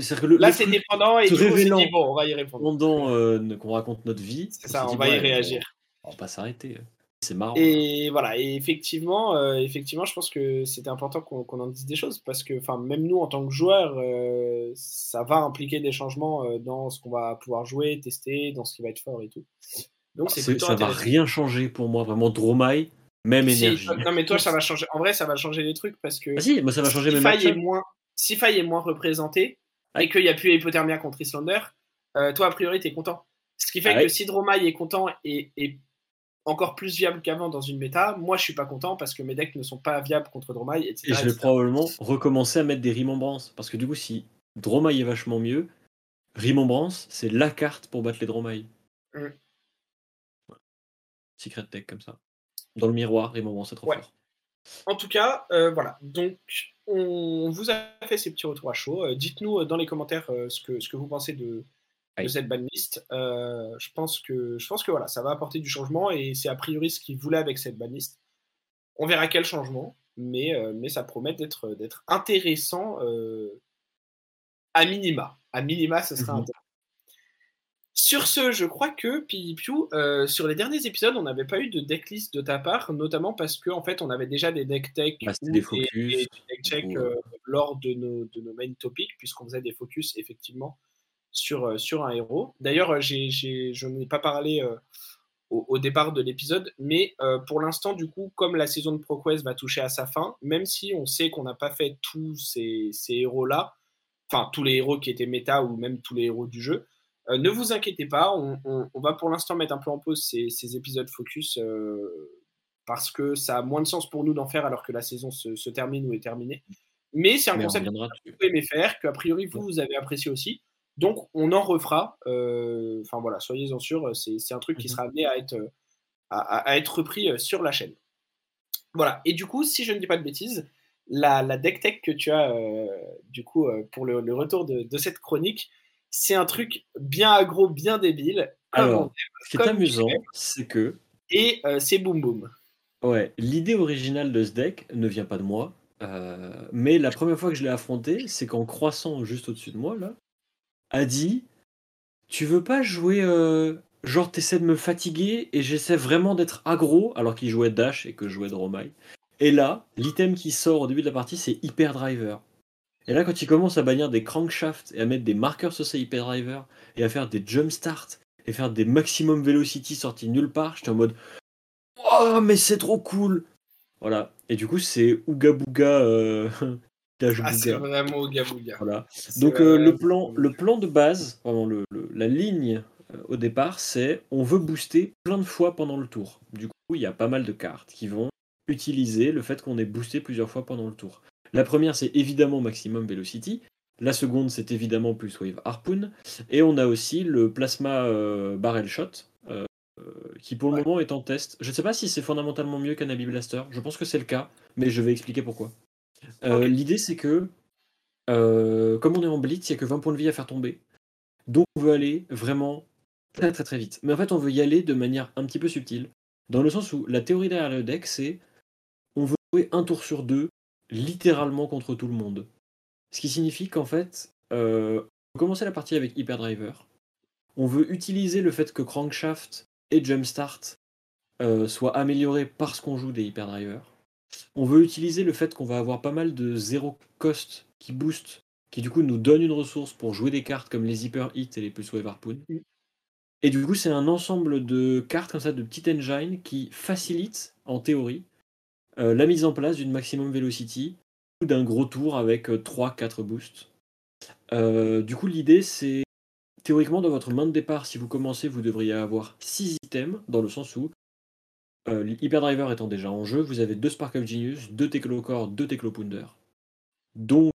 S2: c'est-à-dire que le,
S1: là c'est dépendant et on
S2: révélant.
S1: dit bon on va y répondre.
S2: pendant euh, qu'on raconte notre vie,
S1: C'est
S2: on
S1: ça, on
S2: dit,
S1: va y
S2: ouais,
S1: réagir.
S2: On va pas s'arrêter. C'est marrant.
S1: Et voilà, et effectivement, euh, effectivement, je pense que c'était important qu'on en dise des choses parce que, enfin, même nous en tant que joueurs, euh, ça va impliquer des changements euh, dans ce qu'on va pouvoir jouer, tester, dans ce qui va être fort et tout. Donc c'est
S2: ça va rien changer pour moi, vraiment. Dromai, même
S1: Si,
S2: énergie.
S1: non mais toi, ça va changer. En vrai, ça va changer les trucs parce que
S2: Ah si, moi ça va changer
S1: si
S2: mes
S1: est moins, si Faille est moins représenté et qu'il n'y a plus Hypothermia contre Islander, toi a priori t'es content. Ce qui fait
S2: Ah ouais.
S1: que si Dromai est content et, et encore plus viable qu'avant dans une méta, moi je suis pas content parce que mes decks ne sont pas viables contre Dromai, etc.
S2: Et je vais
S1: etc.
S2: probablement recommencer à mettre des remembrances. Parce que du coup, si Dromai est vachement mieux, Remembrance, c'est la carte pour battre les Dromai.
S1: Mm.
S2: Voilà. Secret deck comme ça. Dans le miroir, Remembrance, c'est trop
S1: Ouais.
S2: fort.
S1: En tout cas, euh, voilà. Donc, on vous a fait ces petits retours à chaud. Euh, Dites-nous euh, dans les commentaires euh, ce, que, ce que vous pensez de, de cette banlist. Euh, je pense que, je pense que voilà, ça va apporter du changement et c'est a priori ce qu'ils voulaient avec cette banlist. On verra quel changement, mais, euh, mais ça promet d'être d'être intéressant euh, à minima. À minima, ce sera
S2: Mhm.
S1: intéressant. Sur ce, je crois que Pipiu, euh, sur les derniers épisodes, on n'avait pas eu de decklist de ta part, notamment parce qu'en en fait, on avait déjà des deck tech
S2: Bah, c'était
S1: ou
S2: des focus,
S1: des deck check
S2: ou,
S1: euh, lors de nos, de nos main topics, puisqu'on faisait des focus effectivement sur, euh, sur un héros. D'ailleurs, euh, j'ai, j'ai- je n'ai pas parlé euh, au, au départ de l'épisode, mais euh, pour l'instant, du coup, comme la saison de ProQuest va toucher à sa fin, même si on sait qu'on n'a pas fait tous ces, ces héros-là, enfin tous les héros qui étaient méta ou même tous les héros du jeu, euh, ne vous inquiétez pas, on, on- on va pour l'instant mettre un peu en pause ces, ces épisodes focus parce que ça a moins de sens pour nous d'en faire alors que la saison se, se termine ou est terminée. Mais c'est un
S2: Mais
S1: concept que vous aimez faire, que a priori vous, vous avez apprécié aussi. Donc on en refera. euh, Enfin voilà, soyez-en sûrs, c'est un truc qui
S2: Mhm.
S1: sera amené à être, à, à- être repris euh, sur la chaîne. Voilà. Et du coup, si je ne dis pas de bêtises, la, la deck tech que tu as, euh, du coup, euh, pour le, le retour de, de, cette chronique, c'est un truc bien aggro, bien débile.
S2: Alors, ce qui est amusant, c'est que.
S1: Et euh, c'est boum boum.
S2: Ouais, l'idée originale de ce deck ne vient pas de moi. mais la première fois que je l'ai affronté, c'est qu'en croissant juste au-dessus de moi, là, a dit Tu veux pas jouer genre t'essaies de me fatiguer et j'essaie vraiment d'être aggro alors qu'il jouait Dash et que je jouais Dromai. Et là, l'item qui sort au début de la partie, c'est Hyper Driver. Et là, quand il commence à bannir des crankshafts et à mettre des marqueurs sur ces Hyper Driver et à faire des jump start et faire des maximum velocity sortis nulle part, j'étais en mode Oh, mais c'est trop cool! Voilà. Et du coup, c'est Ouga Booga. Euh...
S1: ah, c'est vraiment
S2: Voilà. Donc, euh, le, plan, le plan de base, vraiment le, la ligne euh, au départ, c'est on veut booster plein de fois pendant le tour. Du coup, il y a pas mal de cartes qui vont utiliser le fait qu'on ait boosté plusieurs fois pendant le tour. La première, c'est évidemment Maximum Velocity. La seconde, c'est évidemment plus Wave Harpoon. Et on a aussi le Plasma euh, Barrel Shot, qui pour le moment est en test. Je ne sais pas si c'est fondamentalement mieux qu'un Abbey Blaster. Je pense que c'est le cas, mais je vais expliquer pourquoi. L'idée, c'est que, comme on est en blitz, il n'y a que 20 points de vie à faire tomber. Donc on veut aller vraiment très très très vite. Mais en fait, on veut y aller de manière un petit peu subtile, dans le sens où la théorie derrière le deck, c'est on veut jouer un tour sur deux, littéralement contre tout le monde. Ce qui signifie qu'en fait, euh, on va commencer la partie avec Hyperdriver. On veut utiliser le fait que Crankshaft et Jumpstart euh, soient améliorés parce qu'on joue des Hyperdriver. On veut utiliser le fait qu'on va avoir pas mal de zéro cost qui boost, qui du coup nous donne une ressource pour jouer des cartes comme les Hyper Hit et les Plus Wave Harpoon. Et du coup, c'est un ensemble de cartes comme ça, de petites engines qui facilitent, en théorie, euh, la mise en place d'une maximum velocity ou d'un gros tour avec 3-4 euh, boosts. Euh, du coup, l'idée, c'est théoriquement, dans votre main de départ, si vous commencez, vous devriez avoir 6 items, dans le sens où, Hyperdriver étant déjà en jeu, vous avez 2 Spark of Genius, 2 Core, 2 Pounder. Donc,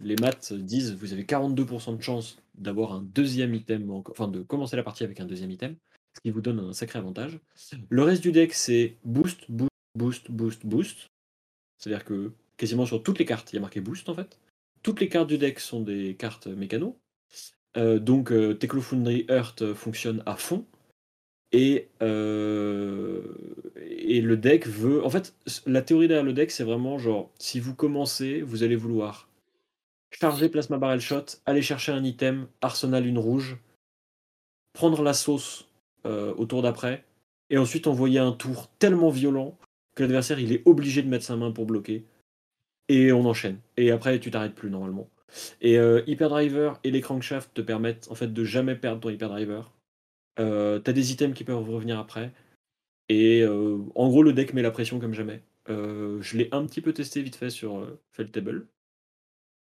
S2: les maths disent vous avez 42% de chance d'avoir un deuxième item, enfin de commencer la partie avec un deuxième item, ce qui vous donne un sacré avantage. Le reste du deck, c'est boost, boost, boost, boost, boost. C'est-à-dire que quasiment sur toutes les cartes, il y a marqué boost en fait. Toutes les cartes du deck sont des cartes mécano. Euh, donc euh, Foundry Earth fonctionne à fond. Et, euh, et le deck veut. En fait, la théorie derrière le deck, c'est vraiment genre si vous commencez, vous allez vouloir charger Plasma Barrel Shot, aller chercher un item, Arsenal une rouge, prendre la sauce euh, au tour d'après, et ensuite envoyer un tour tellement violent que l'adversaire il est obligé de mettre sa main pour bloquer. Et on enchaîne. Et après tu t'arrêtes plus normalement. Et euh, Hyperdriver et les crankshafts te permettent en fait de jamais perdre ton Hyperdriver. Euh, T'as des items qui peuvent revenir après. Et euh, en gros le deck met la pression comme jamais. je l'ai un petit peu testé vite fait sur Feltable.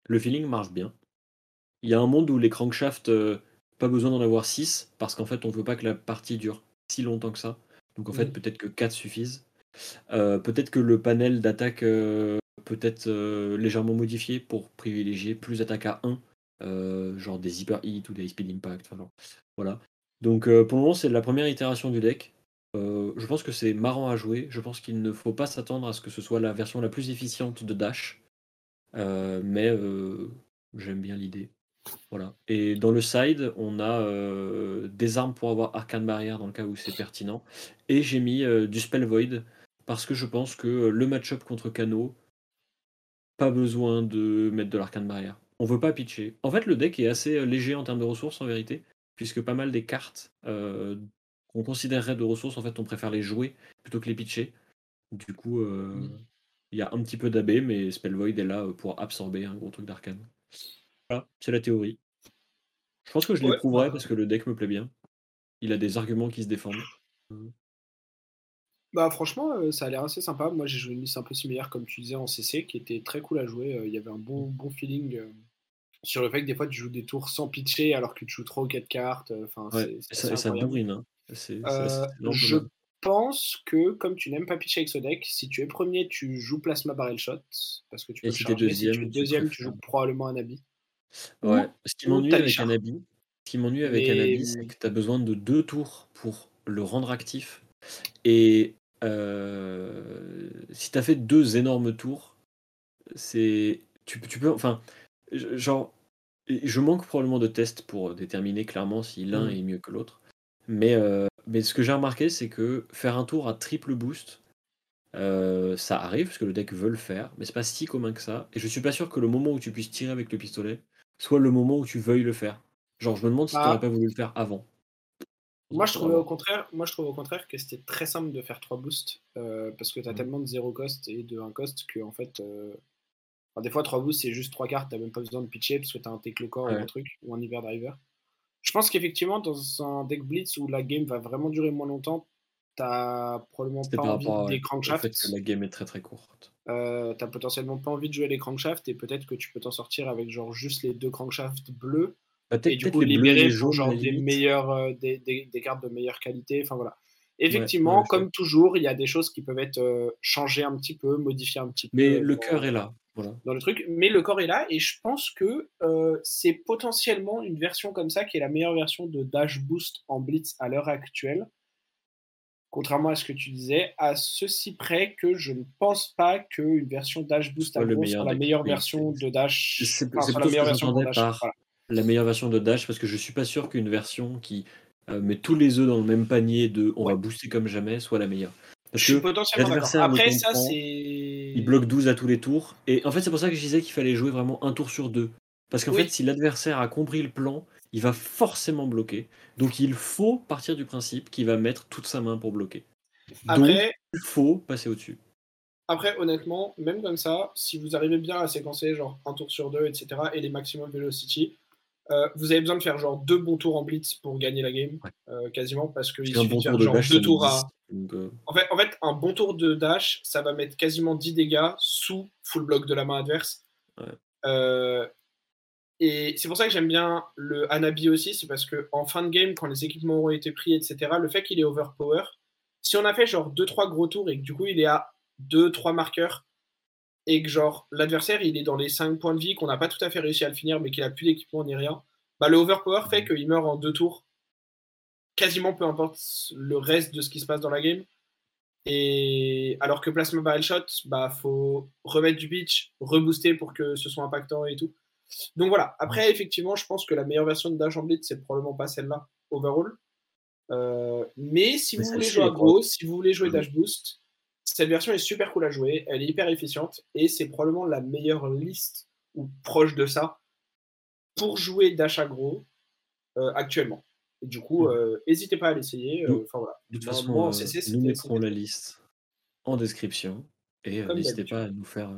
S2: Le feeling marche bien. Il y a un monde où les crankshafts, euh, pas besoin d'en avoir 6, parce qu'en fait, on veut pas que la partie dure si longtemps que ça. Donc en fait, peut-être que 4 suffisent. Euh, peut-être que le panel d'attaque euh, peut être légèrement modifié pour privilégier plus d'attaque à 1, genre des hyper hit ou des speed impact. voilà. Donc pour le moment, c'est la première itération du deck. je pense que c'est marrant à jouer. Je pense qu'il ne faut pas s'attendre à ce que ce soit la version la plus efficiente de Dash. Euh, mais euh, j'aime bien l'idée. Voilà. Et dans le side, on a euh, des armes pour avoir Arcane Barrière dans le cas où c'est pertinent. Et j'ai mis du Spell Void parce que je pense que le match-up contre Kano, pas besoin de mettre de l'Arcane Barrière. On veut pas pitcher. En fait, le deck est assez léger en termes de ressources en vérité, puisque pas mal des cartes qu'on considérerait de ressources, en fait, on préfère les jouer plutôt que les pitcher. Du coup, mmh. Il y a un petit peu d'AB, mais Spellvoid est là pour absorber un gros truc d'arcane. Voilà, c'est la théorie. Je pense que je l'éprouverai bah parce que le deck me plaît bien. Il a des arguments qui se défendent.
S1: Bah franchement, ça a l'air assez sympa. Moi j'ai joué une liste un peu similaire comme tu disais en CC qui était très cool à jouer. Il y avait un bon, bon feeling sur le fait que des fois tu joues des tours sans pitcher alors que tu joues 3 ou 4 cartes. Enfin,
S2: ça, ça bourrine. Hein.
S1: je pense que, comme tu n'aimes pas pitcher avec ce deck, si tu es premier, tu joues Plasma Barrel Shot. Parce que tu peux
S2: Et si tu es deuxième,
S1: si tu, deuxième, tu, joues probablement un habit.
S2: Ouais, ce qui m'ennuie avec un habit, ce qui m'ennuie avec un habit, c'est que tu as besoin de deux tours pour le rendre actif. Et si tu as fait deux énormes tours, c'est tu, tu peux enfin genre je manque probablement de tests pour déterminer clairement si l'un
S1: Mm.
S2: est mieux que l'autre. Mais, euh, mais ce que j'ai remarqué, c'est que faire un tour à triple boost, euh, ça arrive, parce que le deck veut le faire, mais c'est pas si commun que ça. Et je suis pas sûr que le moment où tu puisses tirer avec le pistolet soit le moment où tu veuilles le faire. Genre, je me demande si tu
S1: Ah.
S2: n'aurais pas voulu le faire avant.
S1: Moi je, trouvais au contraire, moi, je trouve au contraire que c'était très simple de faire trois boosts euh, parce que tu as
S2: Mhm.
S1: tellement de zéro cost et de 1 cost que, en fait, euh, enfin, des fois, trois boosts c'est juste trois cartes, tu même pas besoin de pitcher parce que tu as un Teclocore ou
S2: Ouais.
S1: un truc ou un Hyper Driver. Je pense qu'effectivement, dans un deck Blitz où la game va vraiment durer moins longtemps, t'as probablement pas envie
S2: rapport
S1: des crankshafts.
S2: fait que la game est très très courte.
S1: Euh, t'as potentiellement pas envie de jouer les crankshafts et peut-être que tu peux t'en sortir avec genre juste les deux crankshafts bleus
S2: Bah,
S1: et du coup
S2: les bleus et
S1: libérer
S2: les
S1: pour
S2: jaunes, à
S1: genre des euh, des, des- des cartes de meilleure qualité. Enfin voilà. Effectivement,
S2: ouais,
S1: comme toujours, il y a des choses qui peuvent être euh, changées un petit peu, modifiées un petit peu.
S2: Mais le cœur est là. Voilà.
S1: dans le truc, mais le corps est là et je pense que euh, c'est potentiellement une version comme ça qui est la meilleure version de Dash Boost en Blitz à l'heure actuelle. Contrairement à ce que tu disais, à ceci près que je ne pense pas qu'une version Dash Boost aggro
S2: meilleur
S1: soit la meilleure version de Dash.
S2: C'est
S1: enfin, la meilleure version
S2: j'entendais
S1: Dash.
S2: par
S1: Voilà.
S2: la meilleure version de Dash, parce que je suis pas sûr qu'une version qui euh, met tous les œufs dans le même panier de on
S1: Ouais.
S2: va booster comme jamais soit la meilleure. Parce
S1: Je suis
S2: que
S1: potentiellement d'accord.
S2: l'adversaire me
S1: Après, ça,
S2: comprend,
S1: c'est.
S2: il bloque 12 à tous les tours. Et en fait, c'est pour ça que je disais qu'il fallait jouer vraiment un tour sur deux. Parce qu'en
S1: Oui.
S2: fait, si l'adversaire a compris le plan, il va forcément bloquer. Donc il faut partir du principe qu'il va mettre toute sa main pour bloquer. Donc
S1: Après,
S2: il faut passer au-dessus.
S1: Après, honnêtement, même comme ça, si vous arrivez bien à séquencer genre un tour sur deux, etc., et les maximum velocity, euh, vous avez besoin de faire genre deux bons tours en blitz pour gagner la game,
S2: Ouais.
S1: euh, quasiment, parce qu'il suffit
S2: bon
S1: de faire
S2: tour de
S1: genre
S2: dash,
S1: deux tours
S2: 10.
S1: à.
S2: Donc, euh,
S1: En fait, en fait, un bon tour de dash, ça va mettre quasiment 10 dégâts sous full block de la main adverse.
S2: Ouais.
S1: Euh, et c'est pour ça que j'aime bien le Hanabi aussi, c'est parce que en fin de game, quand les équipements auront été pris, etc., le fait qu'il est overpower, si on a fait genre 2-3 gros tours et que du coup il est à 2-3 marqueurs, et que genre l'adversaire il est dans les 5 points de vie, qu'on n'a pas tout à fait réussi à le finir, mais qu'il a plus d'équipement ni rien, bah le overpower fait qu'il meurt en 2 tours, quasiment peu importe le reste de ce qui se passe dans la game. Et alors que Plasma Barrel Shot, bah faut remettre du pitch, rebooster pour que ce soit impactant et tout. Donc voilà, après effectivement, je pense que la meilleure version de Dash en Blitz, c'est probablement pas celle-là, overall. Euh, mais si
S2: Mais
S1: vous voulez jouer à gros, si vous voulez jouer. Dash Boost, cette version est super cool à jouer, elle est hyper efficiente et c'est probablement la meilleure liste ou proche de ça pour jouer Dash aggro euh, actuellement. Et du coup,
S2: Mhm.
S1: euh, n'hésitez pas à l'essayer. euh, voilà.
S2: De toute façon,
S1: moi, CC,
S2: nous mettrons la liste en description. Et n'hésitez pas à nous faire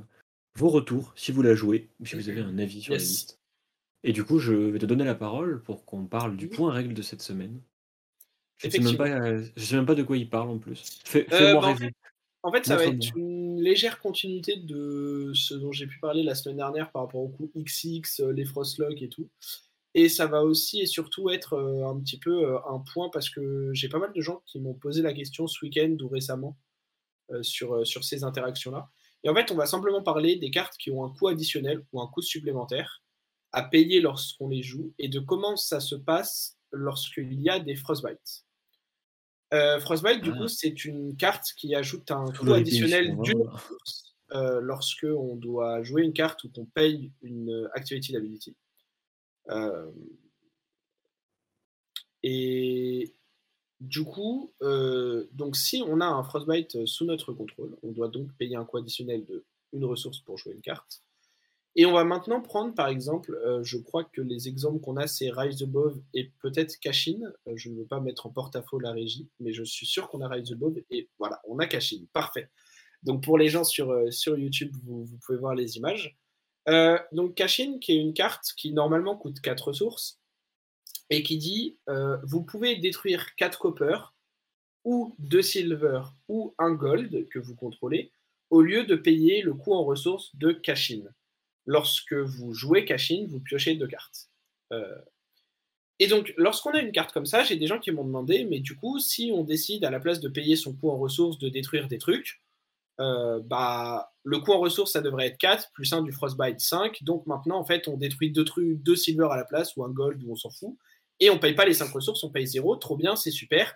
S2: vos retours si vous la jouez, ou si vous avez un avis sur la liste. Et du coup, je vais te donner la parole pour qu'on parle du point règle de cette semaine. Je ne sais, même pas, je sais même pas de quoi il parle en plus. Fais- Fais-moi
S1: bah, en
S2: rêver.
S1: En fait, ça va être une légère continuité de ce dont j'ai pu parler la semaine dernière par rapport au coup XX, euh, les Frostlock et tout. Et ça va aussi et surtout être euh, un petit peu euh, un point parce que j'ai pas mal de gens qui m'ont posé la question ce week-end ou récemment sur, sur ces interactions-là. Et en fait, on va simplement parler des cartes qui ont un coût additionnel ou un coût supplémentaire à payer lorsqu'on les joue et de comment ça se passe lorsqu'il y a des Frostbites. Euh, Frostbite, du
S2: Ah.
S1: coup, c'est une carte qui ajoute un coût additionnel d'une ressource euh, lorsque on doit jouer une carte ou qu'on paye une euh, activity d'ability. Euh, et du coup, donc si on a un Frostbite sous notre contrôle, on doit donc payer un coût additionnel de une ressource pour jouer une carte. Et on va maintenant prendre, par exemple, euh, je crois que les exemples qu'on a, c'est Rise Above et peut-être Cashin. Euh, je ne veux pas mettre en porte-à-faux la régie, mais je suis sûr qu'on a Rise Above et voilà, on a Cashin. Parfait. Donc pour les gens sur, euh, YouTube, vous, pouvez voir les images. Donc Cashin, qui est une carte qui normalement coûte 4 ressources et qui dit vous pouvez détruire 4 copper ou 2 silver ou 1 gold que vous contrôlez au lieu de payer le coût en ressources de Cashin lorsque vous jouez Cashin, vous piochez deux cartes. Euh, et donc, lorsqu'on a une carte comme ça, j'ai des gens qui m'ont demandé, mais du coup, si on décide à la place de payer son coût en ressources de détruire des trucs, euh, bah, le coût en ressources, ça devrait être 4, plus 1 du Frostbite 5. Donc maintenant, en fait, on détruit deux trucs, deux silver à la place, ou un gold, ou on s'en fout. Et on paye pas les 5 ressources, on paye 0. Trop bien, c'est super.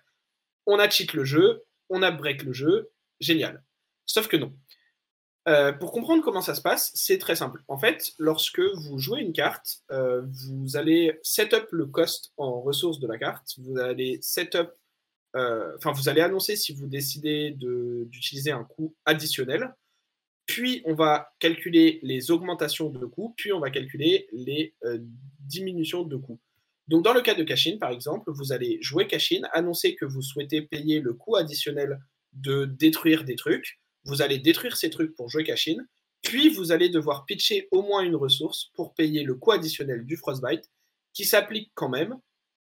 S1: On a cheat le jeu, on a break le jeu, génial. Sauf que non. Euh, pour comprendre comment ça se passe, c'est très simple. En fait, lorsque vous jouez une carte, euh, vous allez setup le cost en ressources de la carte. Vous allez setup, euh, enfin, vous allez annoncer si vous décidez d'utiliser un coût additionnel. Puis, on va calculer les augmentations de coûts. Puis, on va calculer les diminutions de coûts. Donc, dans le cas de Cashin, par exemple, vous allez jouer Cashin, annoncer que vous souhaitez payer le coût additionnel de détruire des trucs vous allez détruire ces trucs pour jouer cash puis vous allez devoir pitcher au moins une ressource pour payer le coût additionnel du Frostbite, qui s'applique quand même,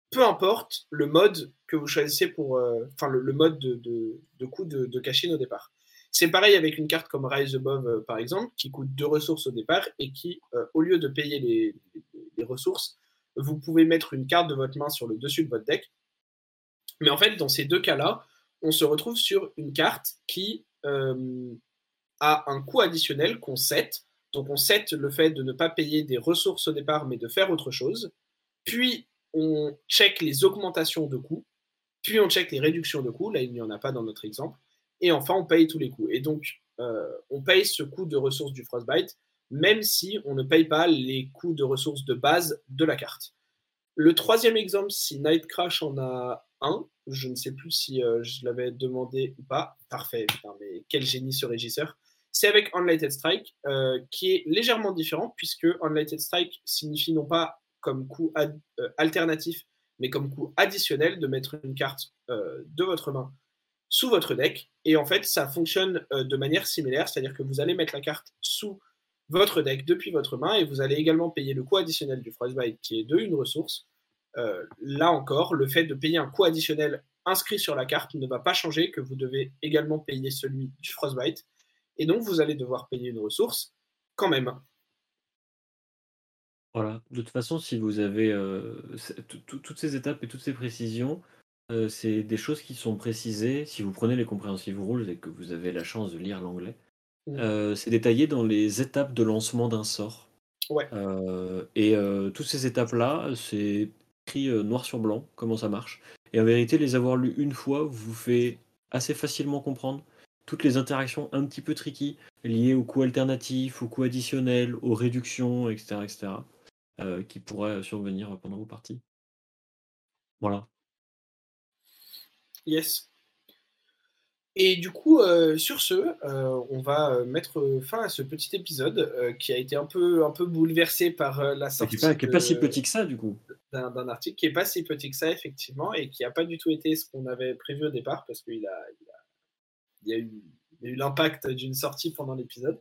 S1: peu importe le mode que vous choisissez pour, euh, enfin le, mode de, coût de, de au départ. C'est pareil avec une carte comme Rise Above, euh, par exemple, qui coûte deux ressources au départ et qui, euh, au lieu de payer les, ressources, vous pouvez mettre une carte de votre main sur le dessus de votre deck. Mais en fait, dans ces deux cas-là, on se retrouve sur une carte qui a un coût additionnel qu'on set. Donc on set le fait de ne pas payer des ressources au départ, mais de faire autre chose. Puis on check les augmentations de coûts. Puis on check les réductions de coûts. Là, il n'y en a pas dans notre exemple. Et enfin, on paye tous les coûts. Et donc, euh, on paye ce coût de ressources du Frostbite, même si on ne paye pas les coûts de ressources de base de la carte. Le troisième exemple, si Night Crash en a un, je ne sais plus si euh, je l'avais demandé ou pas. Parfait, mais quel génie ce régisseur. C'est avec Unlighted Strike, euh, qui est légèrement différent, puisque Unlighted Strike signifie non pas comme coût euh, alternatif, mais comme coût additionnel de mettre une carte de votre main sous votre deck. Et en fait, ça fonctionne de manière similaire, c'est-à-dire que vous allez mettre la carte sous votre deck depuis votre main et vous allez également payer le coût additionnel du Frostbite qui est de une ressource. Euh, là encore, le fait de payer un coût additionnel inscrit sur la carte ne va pas changer, que vous devez également payer celui du Frostbite. Et donc, vous allez devoir payer une ressource quand même.
S2: Voilà. De toute façon, si vous avez euh, toutes ces étapes et toutes ces précisions, euh, c'est des choses qui sont précisées. Si vous prenez les compréhensives rules et que vous avez la chance de lire l'anglais, mmh. c'est détaillé dans les étapes de lancement d'un sort.
S1: Ouais.
S2: et toutes ces étapes-là, c'est écrit noir sur blanc comment ça marche. Et en vérité, les avoir lus une fois vous fait assez facilement comprendre toutes les interactions un petit peu tricky liées aux coûts alternatifs, aux coûts additionnels, aux réductions, etc., etc., euh, qui pourraient survenir pendant vos parties. Voilà.
S1: Yes. Et du coup, euh, sur ce, euh, on va euh, mettre fin à ce petit épisode qui a été un peu, un peu bouleversé par la sortie.
S2: Qui n'est pas, si petit que ça, du coup.
S1: D'un article qui n'est pas si petit que ça, effectivement, et qui n'a pas du tout été ce qu'on avait prévu au départ, parce qu'il a, il a, eu l'impact d'une sortie pendant l'épisode.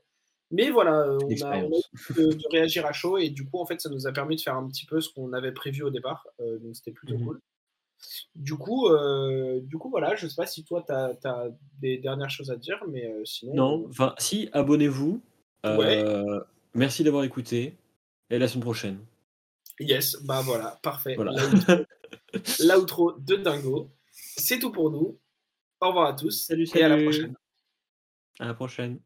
S1: Mais voilà, on a, on de, réagir à chaud, et du coup, en fait, ça nous a permis de faire un petit peu ce qu'on avait prévu au départ, donc c'était plutôt mmh cool. Du coup, euh, du coup, voilà, je sais pas si toi, tu as, des dernières choses à dire, mais euh, sinon.
S2: Non, enfin, si, abonnez-vous. Euh, merci d'avoir écouté. Et la semaine prochaine.
S1: Yes, bah voilà, parfait. Voilà. L'outro de Dingo. C'est tout pour nous. Au revoir à tous.
S2: Salut, salut.
S1: Et à la prochaine.
S2: À la prochaine.